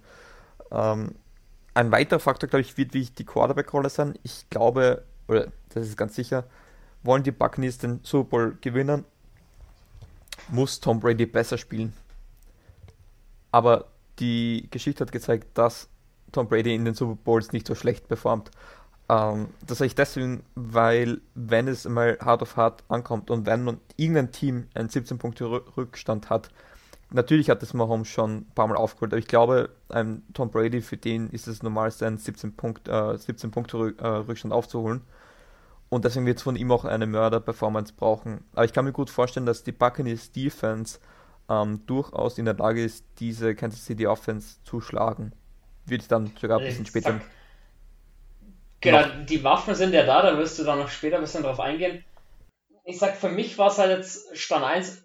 Ähm, ein weiterer Faktor, glaube ich, wird wie die Quarterback-Rolle sein. Ich glaube, oder das ist ganz sicher, wollen die Buccaneers den Super Bowl gewinnen, muss Tom Brady besser spielen. Aber die Geschichte hat gezeigt, dass Tom Brady in den Super Bowls nicht so schlecht performt. Ähm, das sage ich deswegen, weil wenn es mal hart auf hart ankommt und wenn man irgendein Team einen 17 Punkte Rückstand hat, natürlich hat das Mahomes schon ein paar Mal aufgeholt, aber ich glaube, ein Tom Brady, für den ist es normal, seinen 17, Punkt, äh, 17 Punkte äh, aufzuholen. Und deswegen wird es von ihm auch eine Mörder-Performance brauchen. Aber ich kann mir gut vorstellen, dass die Buccaneers Defense ähm, durchaus in der Lage ist, diese Kansas City Offense zu schlagen würde ich dann sogar ein bisschen später. Genau, die Waffen sind ja da, da wirst du dann noch später ein bisschen drauf eingehen. Ich sag, für mich war es halt jetzt Stand 1,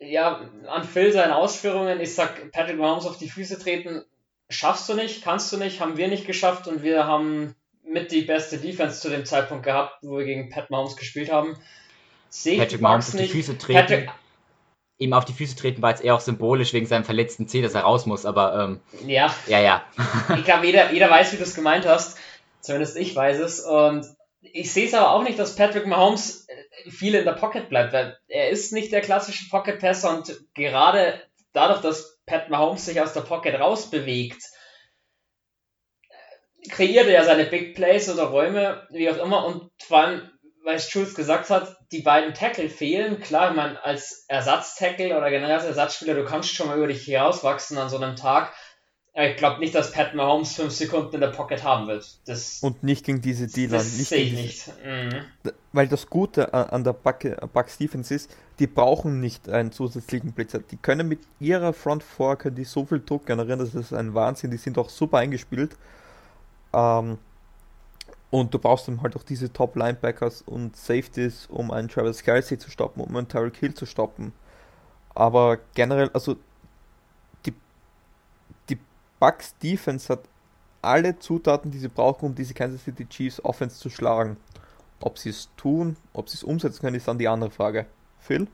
ja, an Phil seinen Ausführungen, ich sag, Patrick Mahomes auf die Füße treten, schaffst du nicht, kannst du nicht, haben wir nicht geschafft und wir haben mit die beste Defense zu dem Zeitpunkt gehabt, wo wir gegen Pat Mahomes gespielt haben. Sehe Patrick Mahomes auf die Füße treten. Patrick, ihm auf die Füße treten war jetzt eher auch symbolisch wegen seinem verletzten C, dass er raus muss, aber ähm, ja. Ja, ja. ich glaube, jeder, jeder weiß, wie du es gemeint hast. Zumindest ich weiß es. Und ich sehe es aber auch nicht, dass Patrick Mahomes äh, viel in der Pocket bleibt, weil er ist nicht der klassische Pocket Passer und gerade dadurch, dass Pat Mahomes sich aus der Pocket rausbewegt, kreiert er seine Big Plays oder Räume, wie auch immer, und vor allem weil Schulz gesagt hat, die beiden Tackle fehlen. Klar, man als Ersatztackle oder generell als Ersatzspieler, du kannst schon mal über dich hinauswachsen an so einem Tag. Ich glaube nicht, dass Pat Mahomes fünf Sekunden in der Pocket haben wird. Das, und nicht gegen diese Dealer. Das nicht sehe ich nicht. Mhm. Weil das Gute an der Bucks Defense ist, die brauchen nicht einen zusätzlichen Blitzer. Die können mit ihrer Front Four können die so viel Druck generieren, das ist ein Wahnsinn. Die sind auch super eingespielt. Ähm, und du brauchst dann halt auch diese Top-Linebackers und Safeties, um einen Travis Kelsey zu stoppen, um einen Tyreek Hill zu stoppen. Aber generell, also die, die Bucks Defense hat alle Zutaten, die sie brauchen, um diese Kansas City Chiefs Offense zu schlagen. Ob sie es tun, ob sie es umsetzen können, ist dann die andere Frage. Phil?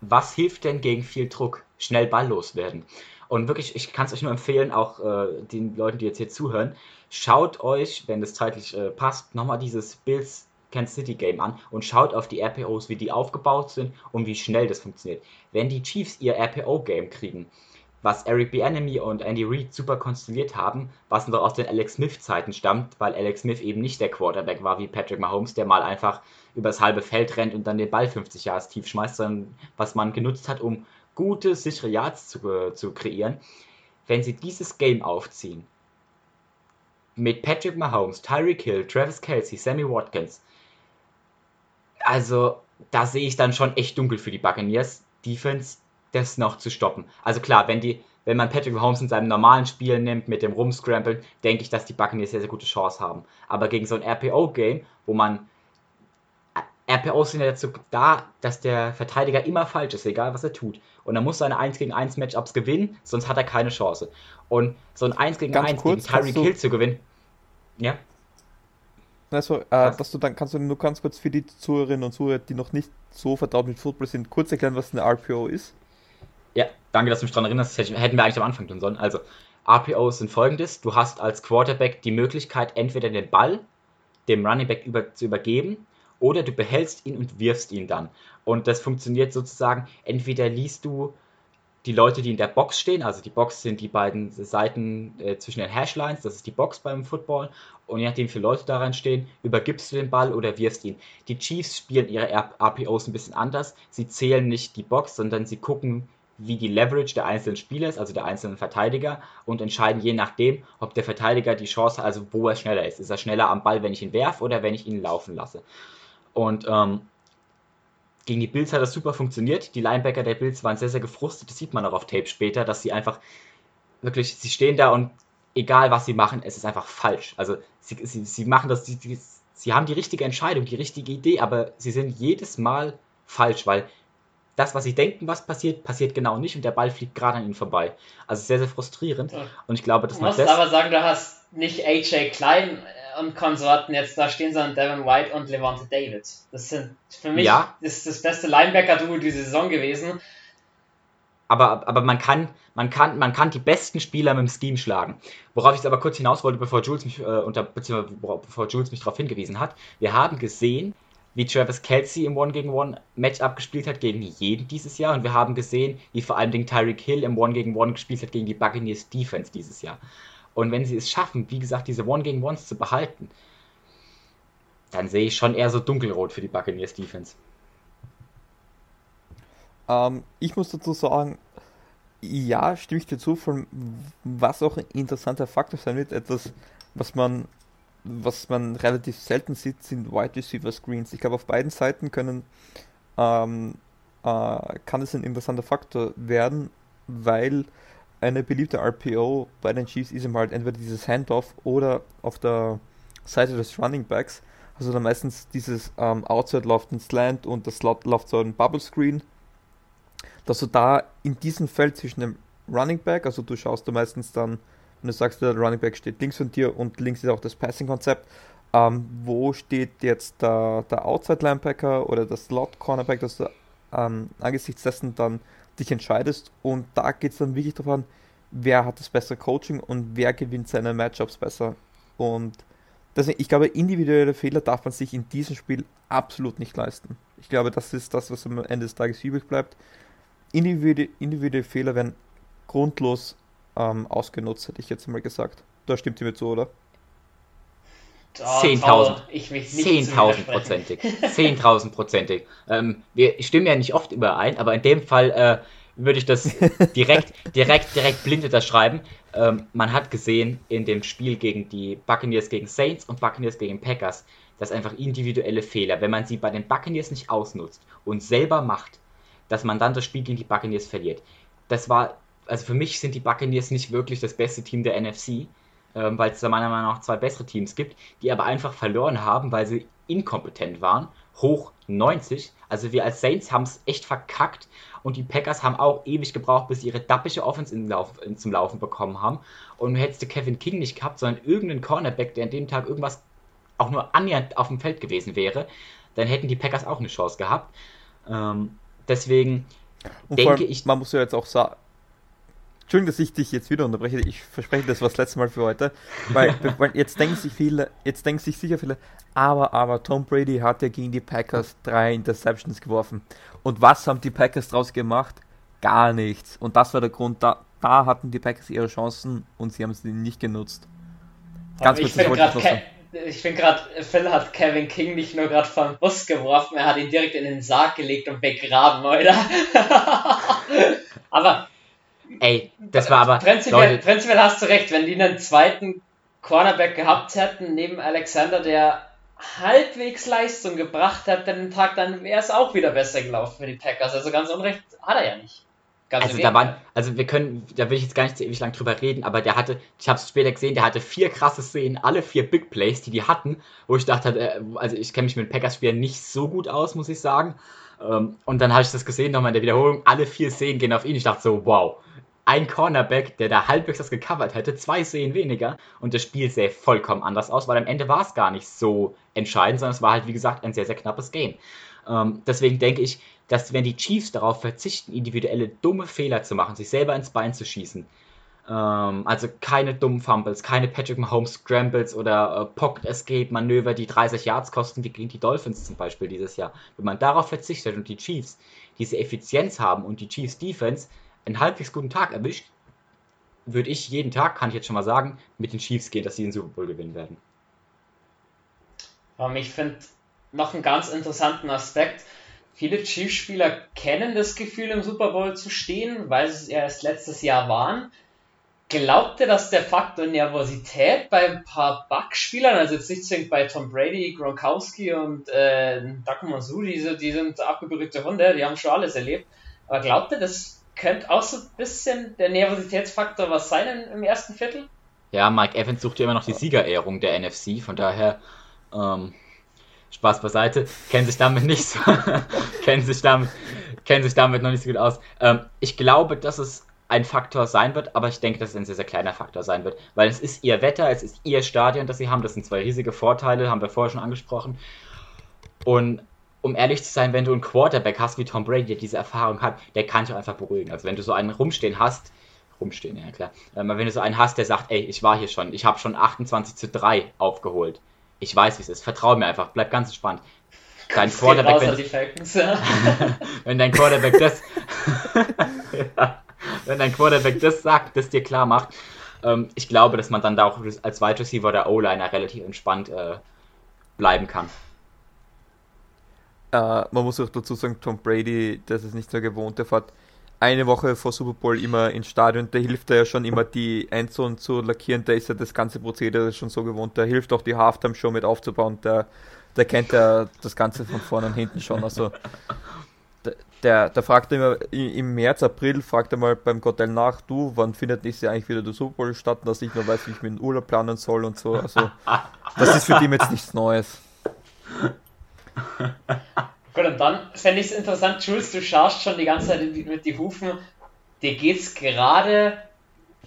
Was hilft denn gegen viel Druck? Schnell balllos werden. Und wirklich, ich kann es euch nur empfehlen, auch äh, den Leuten, die jetzt hier zuhören, schaut euch, wenn es zeitlich äh, passt, nochmal dieses Bills Kansas City Game an und schaut auf die RPOs, wie die aufgebaut sind und wie schnell das funktioniert. Wenn die Chiefs ihr RPO Game kriegen, was Eric Bieniemy und Andy Reid super konstruiert haben, was noch aus den Alex Smith Zeiten stammt, weil Alex Smith eben nicht der Quarterback war wie Patrick Mahomes, der mal einfach übers halbe Feld rennt und dann den Ball 50 Yards tief schmeißt, sondern was man genutzt hat, um gute, sichere Yards zu, äh, zu kreieren. Wenn sie dieses Game aufziehen, mit Patrick Mahomes, Tyreek Hill, Travis Kelsey, Sammy Watkins, also da sehe ich dann schon echt dunkel für die Buccaneers Defense, das noch zu stoppen. Also klar, wenn die, wenn man Patrick Mahomes in seinem normalen Spiel nimmt, mit dem Rumscramblen, denke ich, dass die Buccaneers sehr, sehr gute Chance haben. Aber gegen so ein RPO-Game, wo man RPOs sind ja dazu da, dass der Verteidiger immer falsch ist, egal was er tut. Und er muss seine 1 gegen 1 Matchups gewinnen, sonst hat er keine Chance. Und so ein 1 gegen Ganz 1 kurz, gegen Tyreek Hill zu gewinnen. Ja. Also, äh, dass du dann kannst du nur ganz kurz für die Zuhörerinnen und Zuhörer, die noch nicht so vertraut mit Football sind, kurz erklären, was eine RPO ist. Ja, danke, dass du mich daran erinnerst. Das hätten wir eigentlich am Anfang tun sollen. Also, RPOs sind folgendes: Du hast als Quarterback die Möglichkeit, entweder den Ball dem Running Back über, zu übergeben oder du behältst ihn und wirfst ihn dann. Und das funktioniert sozusagen, entweder liest du die Leute, die in der Box stehen, also die Box sind die beiden Seiten äh, zwischen den Hashlines, das ist die Box beim Football, und je nachdem, wie viele Leute daran stehen, übergibst du den Ball oder wirfst ihn. Die Chiefs spielen ihre RPOs ein bisschen anders. Sie zählen nicht die Box, sondern sie gucken, wie die Leverage der einzelnen Spieler ist, also der einzelnen Verteidiger, und entscheiden je nachdem, ob der Verteidiger die Chance hat, also wo er schneller ist. Ist er schneller am Ball, wenn ich ihn werfe oder wenn ich ihn laufen lasse? Und ähm, gegen die Bills hat das super funktioniert. Die Linebacker der Bills waren sehr, sehr gefrustet. Das sieht man auch auf Tape später, dass sie einfach wirklich, sie stehen da und egal was sie machen, es ist einfach falsch. Also sie, sie, sie machen das, sie, sie, haben die richtige Entscheidung, die richtige Idee, aber sie sind jedes Mal falsch, weil das, was sie denken, was passiert, passiert genau nicht und der Ball fliegt gerade an ihnen vorbei. Also sehr, sehr frustrierend. Und ich glaube, das Du musst aber sagen, du hast nicht AJ Klein und Konsorten jetzt da stehen, sondern Devin White und Levante David. Das sind für mich ja. das, das beste Linebacker-Duo diese Saison gewesen. Aber, aber man, kann, man, kann, man kann die besten Spieler mit dem Scheme schlagen. Worauf ich jetzt aber kurz hinaus wollte, bevor Jules mich, äh, unter, beziehungsweise bevor Jules mich darauf hingewiesen hat. Wir haben gesehen, wie Travis Kelsey im One-gegen-One-Matchup gespielt hat gegen jeden dieses Jahr. Und wir haben gesehen, wie vor allem Tyreek Hill im One-gegen-One gespielt hat gegen die Buccaneers Defense dieses Jahr. Und wenn sie es schaffen, wie gesagt, diese One-gegen-Ones zu behalten, dann sehe ich schon eher so dunkelrot für die Buccaneers Defense. Ähm, ich muss dazu sagen, ja, stimme ich dir zu, von was auch ein interessanter Faktor sein wird, etwas, was man, was man relativ selten sieht, sind Wide Receiver Screens. Ich glaube, auf beiden Seiten können, ähm, äh, kann es ein interessanter Faktor werden, weil eine beliebte RPO bei den Chiefs ist eben halt entweder dieses Handoff oder auf der Seite des Running Backs. Also dann meistens dieses ähm, Outside läuft ein Slant und das Slot läuft so ein Bubble Screen. Dass du da in diesem Feld zwischen dem Running Back, also du schaust da meistens dann, wenn du sagst, der Running Back steht links von dir und links ist auch das Passing-Konzept, ähm, wo steht jetzt der, der Outside Linebacker oder der Slot Cornerback, dass du ähm, angesichts dessen dann dich entscheidest. Und da geht es dann wirklich darauf an, wer hat das bessere Coaching und wer gewinnt seine Matchups besser. Und deswegen, ich glaube, individuelle Fehler darf man sich in diesem Spiel absolut nicht leisten. Ich glaube, das ist das, was am Ende des Tages übrig bleibt. Individuelle, individuelle Fehler werden grundlos ähm, ausgenutzt, hätte ich jetzt mal gesagt. Da stimmt ihr mir zu, oder? 10.000. 10.000 prozentig. 10.000 prozentig. Ähm, wir stimmen ja nicht oft überein, aber in dem Fall äh, würde ich das direkt, <laughs> direkt, direkt blind unterschreiben. Ähm, man hat gesehen in dem Spiel gegen die Buccaneers gegen Saints und Buccaneers gegen Packers, dass einfach individuelle Fehler, wenn man sie bei den Buccaneers nicht ausnutzt und selber macht, dass man dann das Spiel gegen die Buccaneers verliert. Das war, also für mich sind die Buccaneers nicht wirklich das beste Team der NFC ähm, weil es da meiner Meinung nach zwei bessere Teams gibt, die aber einfach verloren haben, weil sie inkompetent waren. Hoch 90. Also wir als Saints haben es echt verkackt und die Packers haben auch ewig gebraucht, bis sie ihre dappische Offense Lauf, in, zum Laufen bekommen haben. Und hättest du Kevin King nicht gehabt, sondern irgendeinen Cornerback, der an dem Tag irgendwas auch nur annähernd auf dem Feld gewesen wäre, dann hätten die Packers auch eine Chance gehabt. Ähm, deswegen und denke allem, ich. Man muss ja jetzt auch sagen, Entschuldigung, dass ich dich jetzt wieder unterbreche. Ich verspreche, das war das letzte Mal für heute. Weil, <laughs> weil jetzt denken sich viele, jetzt denken sich sicher viele, aber, aber Tom Brady hat ja gegen die Packers drei Interceptions geworfen. Und was haben die Packers draus gemacht? Gar nichts. Und das war der Grund, da, da hatten die Packers ihre Chancen und sie haben sie nicht genutzt. Ganz kurz, ich finde gerade, ich finde gerade, Phil hat Kevin King nicht nur gerade vom Bus geworfen, er hat ihn direkt in den Sarg gelegt und begraben, oder? <laughs> aber Ey, das war aber. Prinzipiell, Leute, prinzipiell hast du recht, wenn die einen zweiten Cornerback gehabt hätten, neben Alexander, der halbwegs Leistung gebracht hat den Tag, dann wäre es auch wieder besser gelaufen für die Packers. Also ganz unrecht hat er ja nicht. Ganz also da waren, also wir können, da will ich jetzt gar nicht so ewig lang drüber reden, aber der hatte, ich habe es später gesehen, der hatte vier krasse Szenen, alle vier Big Plays, die die hatten, wo ich dachte, äh, also ich kenne mich mit Packers-Spielern nicht so gut aus, muss ich sagen. Ähm, und dann habe ich das gesehen nochmal in der Wiederholung, alle vier Szenen gehen auf ihn. Ich dachte so, wow, ein Cornerback, der da halbwegs das gecovert hätte, zwei Szenen weniger und das Spiel sähe vollkommen anders aus, weil am Ende war es gar nicht so entscheidend, sondern es war halt, wie gesagt, ein sehr, sehr knappes Game. Ähm, deswegen denke ich, dass wenn die Chiefs darauf verzichten, individuelle dumme Fehler zu machen, sich selber ins Bein zu schießen, ähm, also keine dummen Fumbles, keine Patrick Mahomes Scrambles oder äh, Pocket Escape Manöver, die 30 Yards kosten, wie gegen die Dolphins zum Beispiel dieses Jahr. Wenn man darauf verzichtet und die Chiefs diese Effizienz haben und die Chiefs Defense einen halbwegs guten Tag erwischt, würde ich jeden Tag, kann ich jetzt schon mal sagen, mit den Chiefs gehen, dass sie den Super Bowl gewinnen werden. Ähm, ich finde noch einen ganz interessanten Aspekt. Viele Chiefs-Spieler kennen das Gefühl, im Super Bowl zu stehen, weil sie es erst letztes Jahr waren. Glaubt ihr, dass der Faktor Nervosität bei ein paar Buck-Spielern, also jetzt nicht zwingend bei Tom Brady, Gronkowski und äh, Doug Monsu, die, die sind abgebürgte Hunde, die haben schon alles erlebt, aber glaubt ihr, das könnte auch so ein bisschen der Nervositätsfaktor was sein im ersten Viertel. Ja, Mike Evans sucht ja immer noch die Siegerehrung der NFC, von daher ähm, Spaß beiseite, kennen sich damit nicht so, <laughs> kennen sich damit, kennen sich damit noch nicht so gut aus. Ähm, ich glaube, dass es ein Faktor sein wird, aber ich denke, dass es ein sehr, sehr kleiner Faktor sein wird, weil es ist ihr Wetter, es ist ihr Stadion, das sie haben, das sind zwei riesige Vorteile, haben wir vorher schon angesprochen. Und um ehrlich zu sein, wenn du einen Quarterback hast wie Tom Brady, der diese Erfahrung hat, der kann dich auch einfach beruhigen. Also wenn du so einen rumstehen hast, rumstehen, ja klar, ähm, wenn du so einen hast, der sagt, ey, ich war hier schon, ich habe schon 28 zu 3 aufgeholt. Ich weiß, wie es ist. Vertrau mir einfach, bleib ganz entspannt. Dein Quarterback, wenn, Falcons, ja. <laughs> wenn dein Quarterback das, ja, <laughs> wenn dein Quarterback das sagt, das dir klar macht, ähm, ich glaube, dass man dann da auch als Wide Receiver oder O-Liner relativ entspannt äh, bleiben kann. Uh, man muss auch dazu sagen, Tom Brady, das ist nicht so gewohnt, der fährt eine Woche vor Super Bowl immer ins Stadion, der hilft ja schon immer die Endzone zu lackieren, der ist ja das ganze Prozedere schon so gewohnt, der hilft auch die Halftime-Show mit aufzubauen, der, der kennt ja das Ganze von vorne und hinten schon, also der, der fragt immer im März, April, fragt er mal beim Hotel nach, du, wann findet nächstes Jahr eigentlich wieder der Super Bowl statt, dass ich nur weiß, wie ich mir den Urlaub planen soll und so, also das ist für die jetzt nichts Neues. <laughs> Gut, und dann fände ich es interessant, Jules, du schaust schon die ganze Zeit mit die Hufen. Dir geht es gerade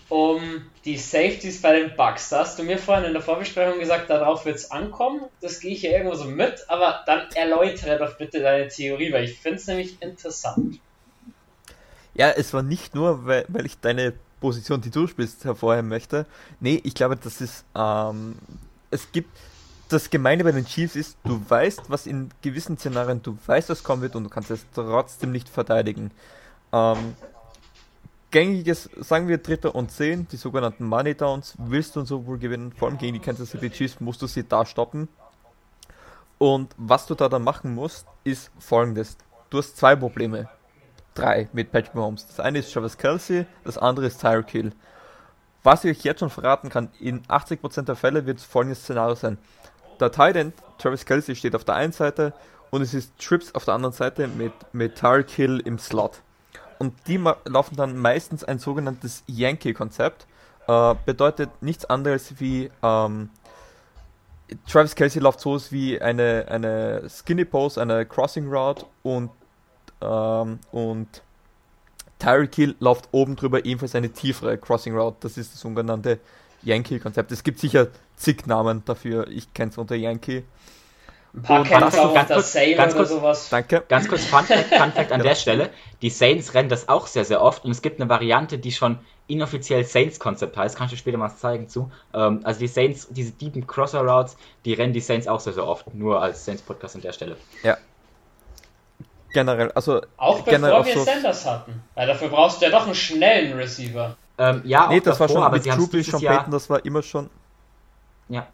um die Safeties bei den Bugs. Da hast du mir vorhin in der Vorbesprechung gesagt, darauf wird es ankommen. Das gehe ich ja irgendwo so mit, aber dann erläutere doch bitte deine Theorie, weil ich finde es nämlich interessant. Ja, es war nicht nur, weil, weil ich deine Position, die du spielst, hervorheben möchte. Nee, ich glaube, das ist, ähm, es gibt, das Gemeine bei den Chiefs ist, du weißt, was in gewissen Szenarien, du weißt, was kommen wird und du kannst es trotzdem nicht verteidigen. Ähm, gängiges, sagen wir Dritter und Zehn, die sogenannten Money Downs, willst du so wohl gewinnen, vor allem gegen die Kansas City Chiefs, musst du sie da stoppen. Und was du da dann machen musst, ist folgendes. Du hast zwei Probleme. Drei mit Patrick Mahomes. Das eine ist Travis Kelsey, das andere ist Tyreek Hill. Was ich euch jetzt schon verraten kann, in 80% der Fälle wird es folgendes Szenario sein der Titan Travis Kelsey steht auf der einen Seite und es ist Trips auf der anderen Seite mit, mit Tarek Hill im Slot. Und die laufen dann meistens ein sogenanntes Yankee-Konzept. Äh, bedeutet nichts anderes wie ähm, Travis Kelsey läuft so wie eine, eine Skinny Pose, eine Crossing Route und, ähm, und Tyreek Hill läuft oben drüber ebenfalls eine tiefere Crossing Route. Das ist das sogenannte Yankee-Konzept. Es gibt sicher zig Namen dafür. Ich kenne es unter Yankee. Ein paar Und Kämpfer ganz- ganz unter kurz- Sale ganz oder kurz- sowas. Danke. Ganz kurz Fun Fact, <laughs> Fun Fact an der Stelle. Die Saints rennen das auch sehr, sehr oft und es gibt eine Variante, die schon inoffiziell Saints-Konzept heißt. Kannst du später mal zeigen zu. Ähm, also die Saints, diese deepen Crosser-Routes, die rennen die Saints auch sehr, sehr oft. Nur als Saints-Podcast an der Stelle. Ja. Generell, also Auch generell bevor wir so- Sanders hatten. Ja, dafür brauchst du ja doch einen schnellen Receiver. Ähm, ja, Nee, das war davor, schon aber mit sie dieses Sean Jahr... Payton, das war immer schon. Ja,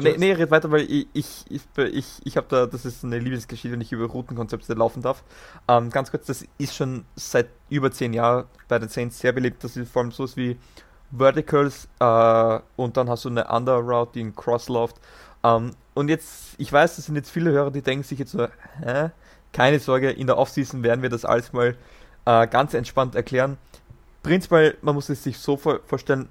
Nee, nee, red weiter, weil ich, ich, ich, ich, habe da, das ist eine Lieblingsgeschichte, wenn ich über Routenkonzepte laufen darf. Ähm, ganz kurz, das ist schon seit über zehn Jahren bei den Saints sehr beliebt. Das ist vor allem sowas wie Verticals äh, und dann hast du eine Under Route, die in Cross läuft. Ähm, und jetzt, ich weiß, das sind jetzt viele Hörer, die denken sich jetzt so, hä? Keine Sorge, in der Offseason werden wir das alles mal äh, ganz entspannt erklären. Prinzipiell, man muss es sich so vor vorstellen,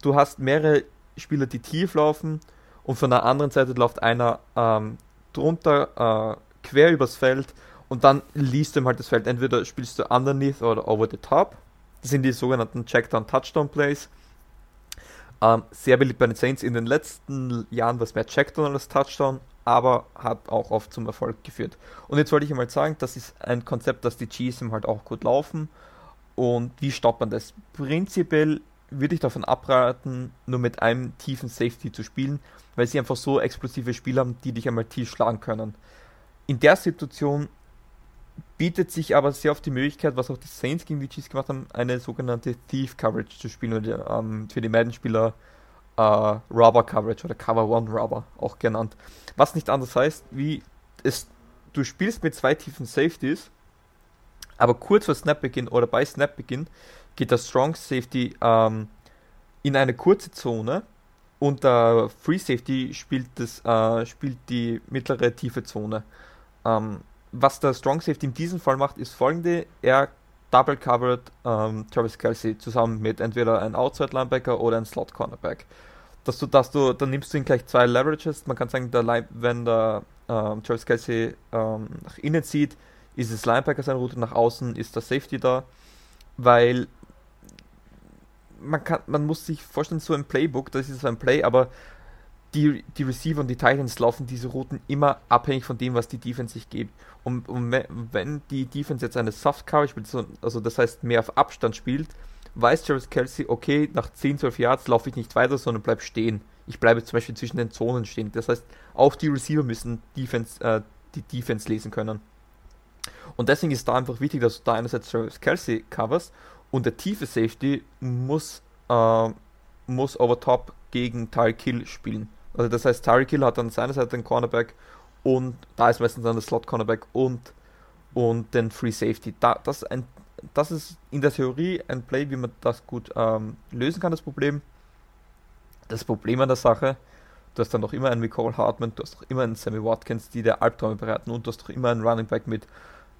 du hast mehrere Spieler, die tief laufen und von der anderen Seite läuft einer ähm, drunter äh, quer übers Feld und dann liest du ihm halt das Feld. Entweder spielst du underneath oder over the top. Das sind die sogenannten Checkdown Touchdown Plays. Ähm, sehr beliebt bei den Saints. In den letzten Jahren war es mehr Checkdown als Touchdown, aber hat auch oft zum Erfolg geführt. Und jetzt wollte ich einmal sagen, das ist ein Konzept, das die GSM halt auch gut laufen. Und wie stoppt man das? Prinzipiell würde ich davon abraten, nur mit einem tiefen Safety zu spielen, weil sie einfach so explosive Spieler haben, die dich einmal tief schlagen können. In der Situation bietet sich aber sehr oft die Möglichkeit, was auch die Saints gegen die Chiefs gemacht haben, eine sogenannte Thief Coverage zu spielen oder ähm, für die Madden-Spieler äh, Robber Coverage oder Cover One Robber auch genannt. Was nicht anders heißt, wie es du spielst mit zwei tiefen Safeties, aber kurz vor Snapbeginn oder bei Snapbeginn geht der Strong Safety ähm, in eine kurze Zone und der Free Safety spielt, das, äh, spielt die mittlere tiefe Zone. Ähm, was der Strong Safety in diesem Fall macht, ist folgende: Er double covered ähm, Travis Kelsey zusammen mit entweder einem Outside Linebacker oder einem Slot Cornerback. Dass du, dass du, dann nimmst du ihn gleich zwei Leverages. Man kann sagen, der wenn der ähm, Travis Kelsey ähm, nach innen zieht, ist es Linebacker seine Route, nach außen ist der Safety da, weil man kann, man muss sich vorstellen, so ein Playbook, das ist so ein Play, aber die, die Receiver und die Titans laufen diese Routen immer abhängig von dem, was die Defense sich gibt. Und, und wenn, die Defense jetzt eine Soft Coverage spielt, so- also das heißt mehr auf Abstand spielt, weiß Travis Kelsey, okay, nach 10, 12 Yards laufe ich nicht weiter, sondern bleib stehen. Ich bleibe zum Beispiel zwischen den Zonen stehen. Das heißt, auch die Receiver müssen Defense, äh, die Defense lesen können. Und deswegen ist da einfach wichtig, dass du da einerseits Travis Kelsey coverst und der tiefe Safety muss, äh, muss over top gegen Tyreek Hill spielen. Also das heißt, Tyreek Hill hat an seiner Seite den Cornerback und da ist meistens dann der Slot Cornerback und, und den Free Safety. Da, das, ein, das ist in der Theorie ein Play, wie man das gut ähm, lösen kann, das Problem. Das Problem an der Sache, du hast dann noch immer einen Nicole Hartman, du hast noch immer einen Sammy Watkins, die der Albträume bereiten und du hast doch immer einen Running Back mit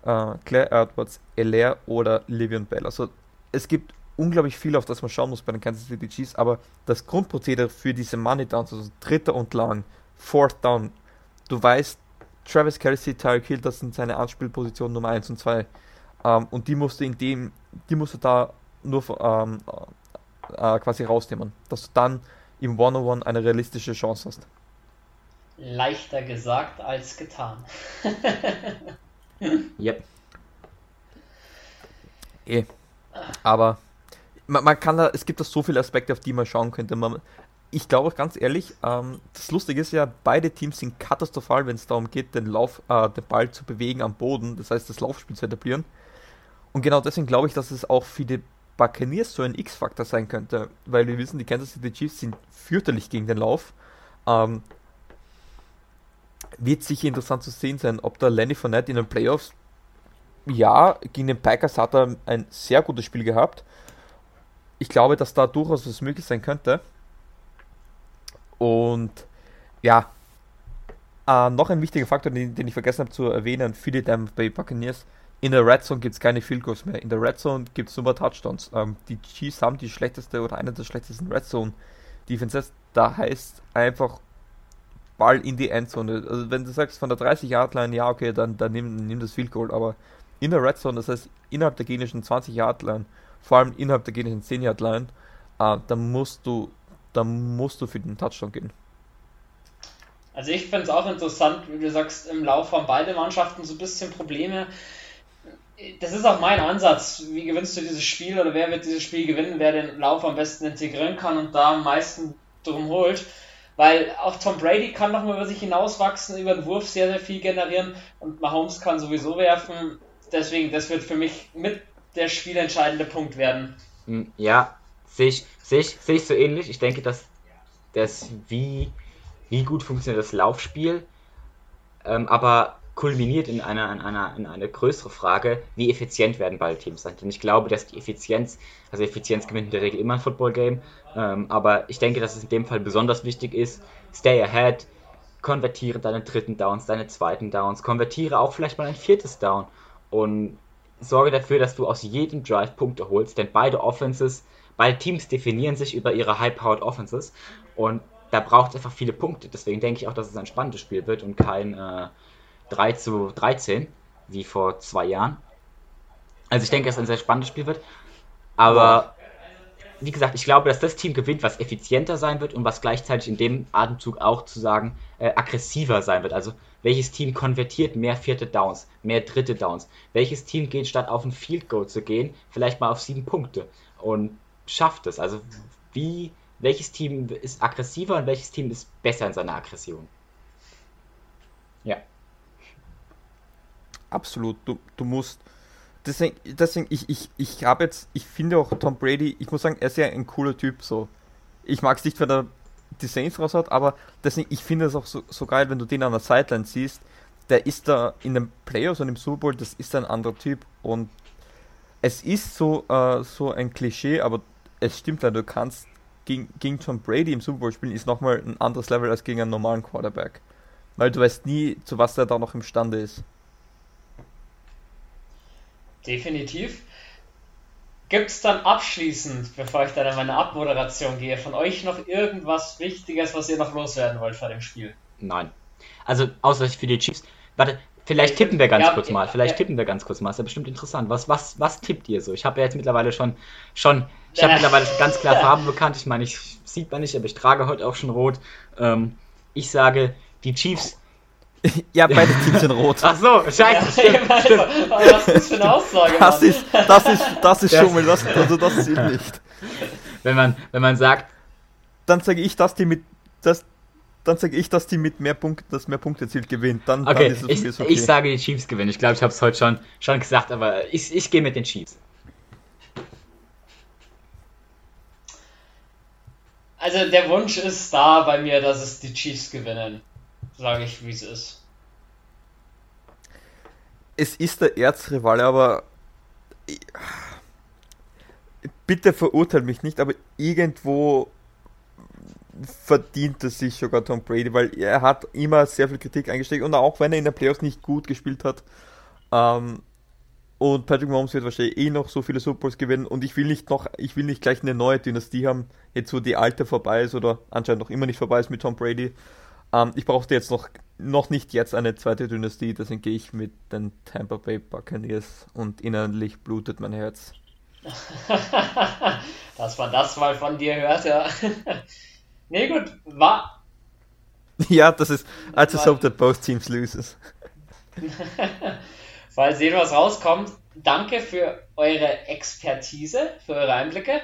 äh, Claire Edwards, Elaire oder Livion Bell. Also es gibt unglaublich viel, auf das man schauen muss bei den Kansas City Chiefs, aber das Grundprozedere für diese Money Downs, also dritter und lang, fourth down, du weißt, Travis Kelsey, Tyreek Hill, das sind seine Anspielpositionen Nummer 1 und 2 ähm, und die musst du in dem, die musst du da nur ähm, äh, quasi rausnehmen, dass du dann im One-on-One eine realistische Chance hast. Leichter gesagt als getan. <laughs> Yep. Eh. Aber man, man kann da, es gibt da so viele Aspekte, auf die man schauen könnte. Man, ich glaube auch ganz ehrlich, ähm, das Lustige ist ja, beide Teams sind katastrophal, wenn es darum geht, den Lauf, äh, den Ball zu bewegen am Boden, das heißt das Laufspiel zu etablieren. Und genau deswegen glaube ich, dass es auch für die Buccaneers so ein X-Faktor sein könnte, weil wir wissen, die Kansas City Chiefs sind fürchterlich gegen den Lauf. Ähm, wird sicher interessant zu sehen sein, ob der Lenny Fournette in den Playoffs ja, gegen den Packers hat er ein sehr gutes Spiel gehabt. Ich glaube, dass da durchaus was möglich sein könnte. Und ja, äh, noch ein wichtiger Faktor, den, den ich vergessen habe zu erwähnen die Tampa Bay Buccaneers. In der Red Zone gibt es keine Field Goals mehr. In der Red Zone gibt es nur Touchdowns. Ähm, die Chiefs haben die schlechteste oder eine der schlechtesten Red Zone Defenses. Da heißt einfach Ball in die Endzone. Also wenn du sagst von der 30 Yard Line, ja okay, dann, dann nimm, nimm das Field Goal, aber in der Red Zone, das heißt innerhalb der gegnerischen 20 Yard Line, vor allem innerhalb der gegnerischen 10 Yard Line, äh, dann musst du, dann musst du für den Touchdown gehen. Also ich finde es auch interessant, wie du sagst, im Lauf haben beide Mannschaften so ein bisschen Probleme. Das ist auch mein Ansatz. Wie gewinnst du dieses Spiel oder wer wird dieses Spiel gewinnen, wer den Lauf am besten integrieren kann und da am meisten drum holt. Weil auch Tom Brady kann noch mal über sich hinauswachsen, über den Wurf sehr, sehr viel generieren und Mahomes kann sowieso werfen. Deswegen, das wird für mich mit der spielentscheidende Punkt werden. Hm, ja, sehe ich, seh ich, seh ich so ähnlich. Ich denke, dass das, wie, wie gut funktioniert das Laufspiel, ähm, aber kulminiert in einer, in, einer, in eine größere Frage, wie effizient werden beide Teams sein. Denn ich glaube, dass die Effizienz, also Effizienz gewinnt in der Regel immer ein Football-Game, ähm, aber ich denke, dass es in dem Fall besonders wichtig ist, stay ahead, konvertiere deine dritten Downs, deine zweiten Downs, konvertiere auch vielleicht mal ein viertes Down und sorge dafür, dass du aus jedem Drive Punkte holst, denn beide Offenses, beide Teams definieren sich über ihre High-Powered Offenses und da braucht es einfach viele Punkte. Deswegen denke ich auch, dass es ein spannendes Spiel wird und kein äh, 3 zu 13 wie vor zwei Jahren. Also ich denke, dass es ein sehr spannendes Spiel wird. Aber wie gesagt, ich glaube, dass das Team gewinnt, was effizienter sein wird und was gleichzeitig in dem Atemzug auch zu sagen äh, aggressiver sein wird. Also welches Team konvertiert mehr vierte Downs, mehr dritte Downs? Welches Team geht statt auf ein Field Goal zu gehen, vielleicht mal auf sieben Punkte und schafft es? Also wie welches Team ist aggressiver und welches Team ist besser in seiner Aggression? Ja. Absolut. Du, du musst. Deswegen, deswegen ich, ich, ich habe jetzt, ich finde auch Tom Brady, ich muss sagen, er ist ja ein cooler Typ. So. Ich mag es nicht, wenn er die Saints raus hat, aber deswegen, ich finde es auch so, so geil, wenn du den an der Sideline siehst. Der ist da in den Playoffs und im Super Bowl, das ist ein anderer Typ. Und es ist so, äh, so ein Klischee, aber es stimmt leider, du kannst gegen, gegen Tom Brady im Super Bowl spielen, ist nochmal ein anderes Level als gegen einen normalen Quarterback. Weil du weißt nie, zu was er da noch imstande ist. Definitiv. Gibt es dann abschließend, bevor ich dann in meine Abmoderation gehe, von euch noch irgendwas Wichtiges, was ihr noch loswerden wollt vor dem Spiel? Nein. Also, außer für die Chiefs. Warte, vielleicht tippen wir ganz ja, kurz mal. Vielleicht ja. tippen wir ganz kurz mal. Ist ja bestimmt interessant. Was, was, was tippt ihr so? Ich habe ja jetzt mittlerweile schon, schon ich habe mittlerweile schon ganz klar <laughs> Farben bekannt. Ich meine, ich sieht man nicht, aber ich trage heute auch schon rot. Ähm, ich sage, die Chiefs <laughs> ja, beide Teams sind rot. Ach so, scheiße, ja, stimmt, <laughs> stimmt. Was ist das für eine Aussage? Das Mann? ist, das ist, das ist Schummel, das, also das ist nicht. Wenn man, wenn man sagt. Dann sage ich, dass die mit, das, dann sage ich, dass die mit mehr Punkten, das mehr Punkte erzielt gewinnt. Dann, okay, dann ist es ich, okay. ich sage, die Chiefs gewinnen. Ich glaube, ich habe es heute schon, schon gesagt, aber ich, ich gehe mit den Chiefs. Also der Wunsch ist da bei mir, dass es die Chiefs gewinnen sage ich, wie es ist. Es ist der Erzrivale, aber bitte verurteilt mich nicht, aber irgendwo verdient es sich sogar Tom Brady, weil er hat immer sehr viel Kritik eingesteckt und auch wenn er in der Playoffs nicht gut gespielt hat, ähm, und Patrick Mahomes wird wahrscheinlich eh noch so viele Super Bowls gewinnen und ich will nicht noch, ich will nicht gleich eine neue Dynastie haben, jetzt wo die alte vorbei ist oder anscheinend noch immer nicht vorbei ist mit Tom Brady. Ähm, ich brauchte jetzt noch, noch nicht jetzt eine zweite Dynastie, deswegen gehe ich mit den Tampa Bay Buccaneers und innerlich blutet mein Herz. <laughs> Dass man das mal von dir hört, ja. Nee, gut, war. <laughs> Ja, das ist. I just hope that both teams loses. <laughs> Weil sehen, was rauskommt. Danke für eure Expertise, für eure Einblicke.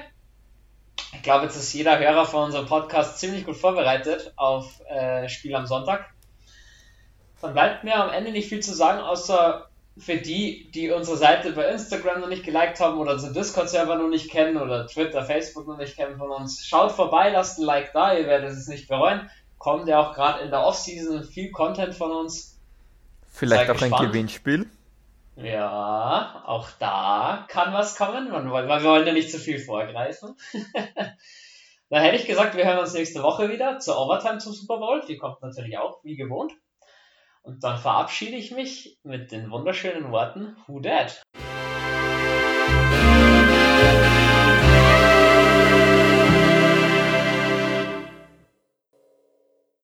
Ich glaube, jetzt ist jeder Hörer von unserem Podcast ziemlich gut vorbereitet auf äh, Spiel am Sonntag. Dann bleibt mir am Ende nicht viel zu sagen, außer für die, die unsere Seite bei Instagram noch nicht geliked haben oder unseren Discord-Server noch nicht kennen oder Twitter, Facebook noch nicht kennen von uns, schaut vorbei, lasst ein Like da, ihr werdet es nicht bereuen. Kommt ja auch gerade in der Off-Season viel Content von uns. Vielleicht Seid auch gespannt. ein Gewinnspiel. Ja, auch da kann was kommen, weil wir wollen ja nicht zu viel vorgreifen. <laughs> da hätte ich gesagt, wir hören uns nächste Woche wieder zur Overtime zum Super Bowl. Die kommt natürlich auch, wie gewohnt. Und dann verabschiede ich mich mit den wunderschönen Worten Who Dat?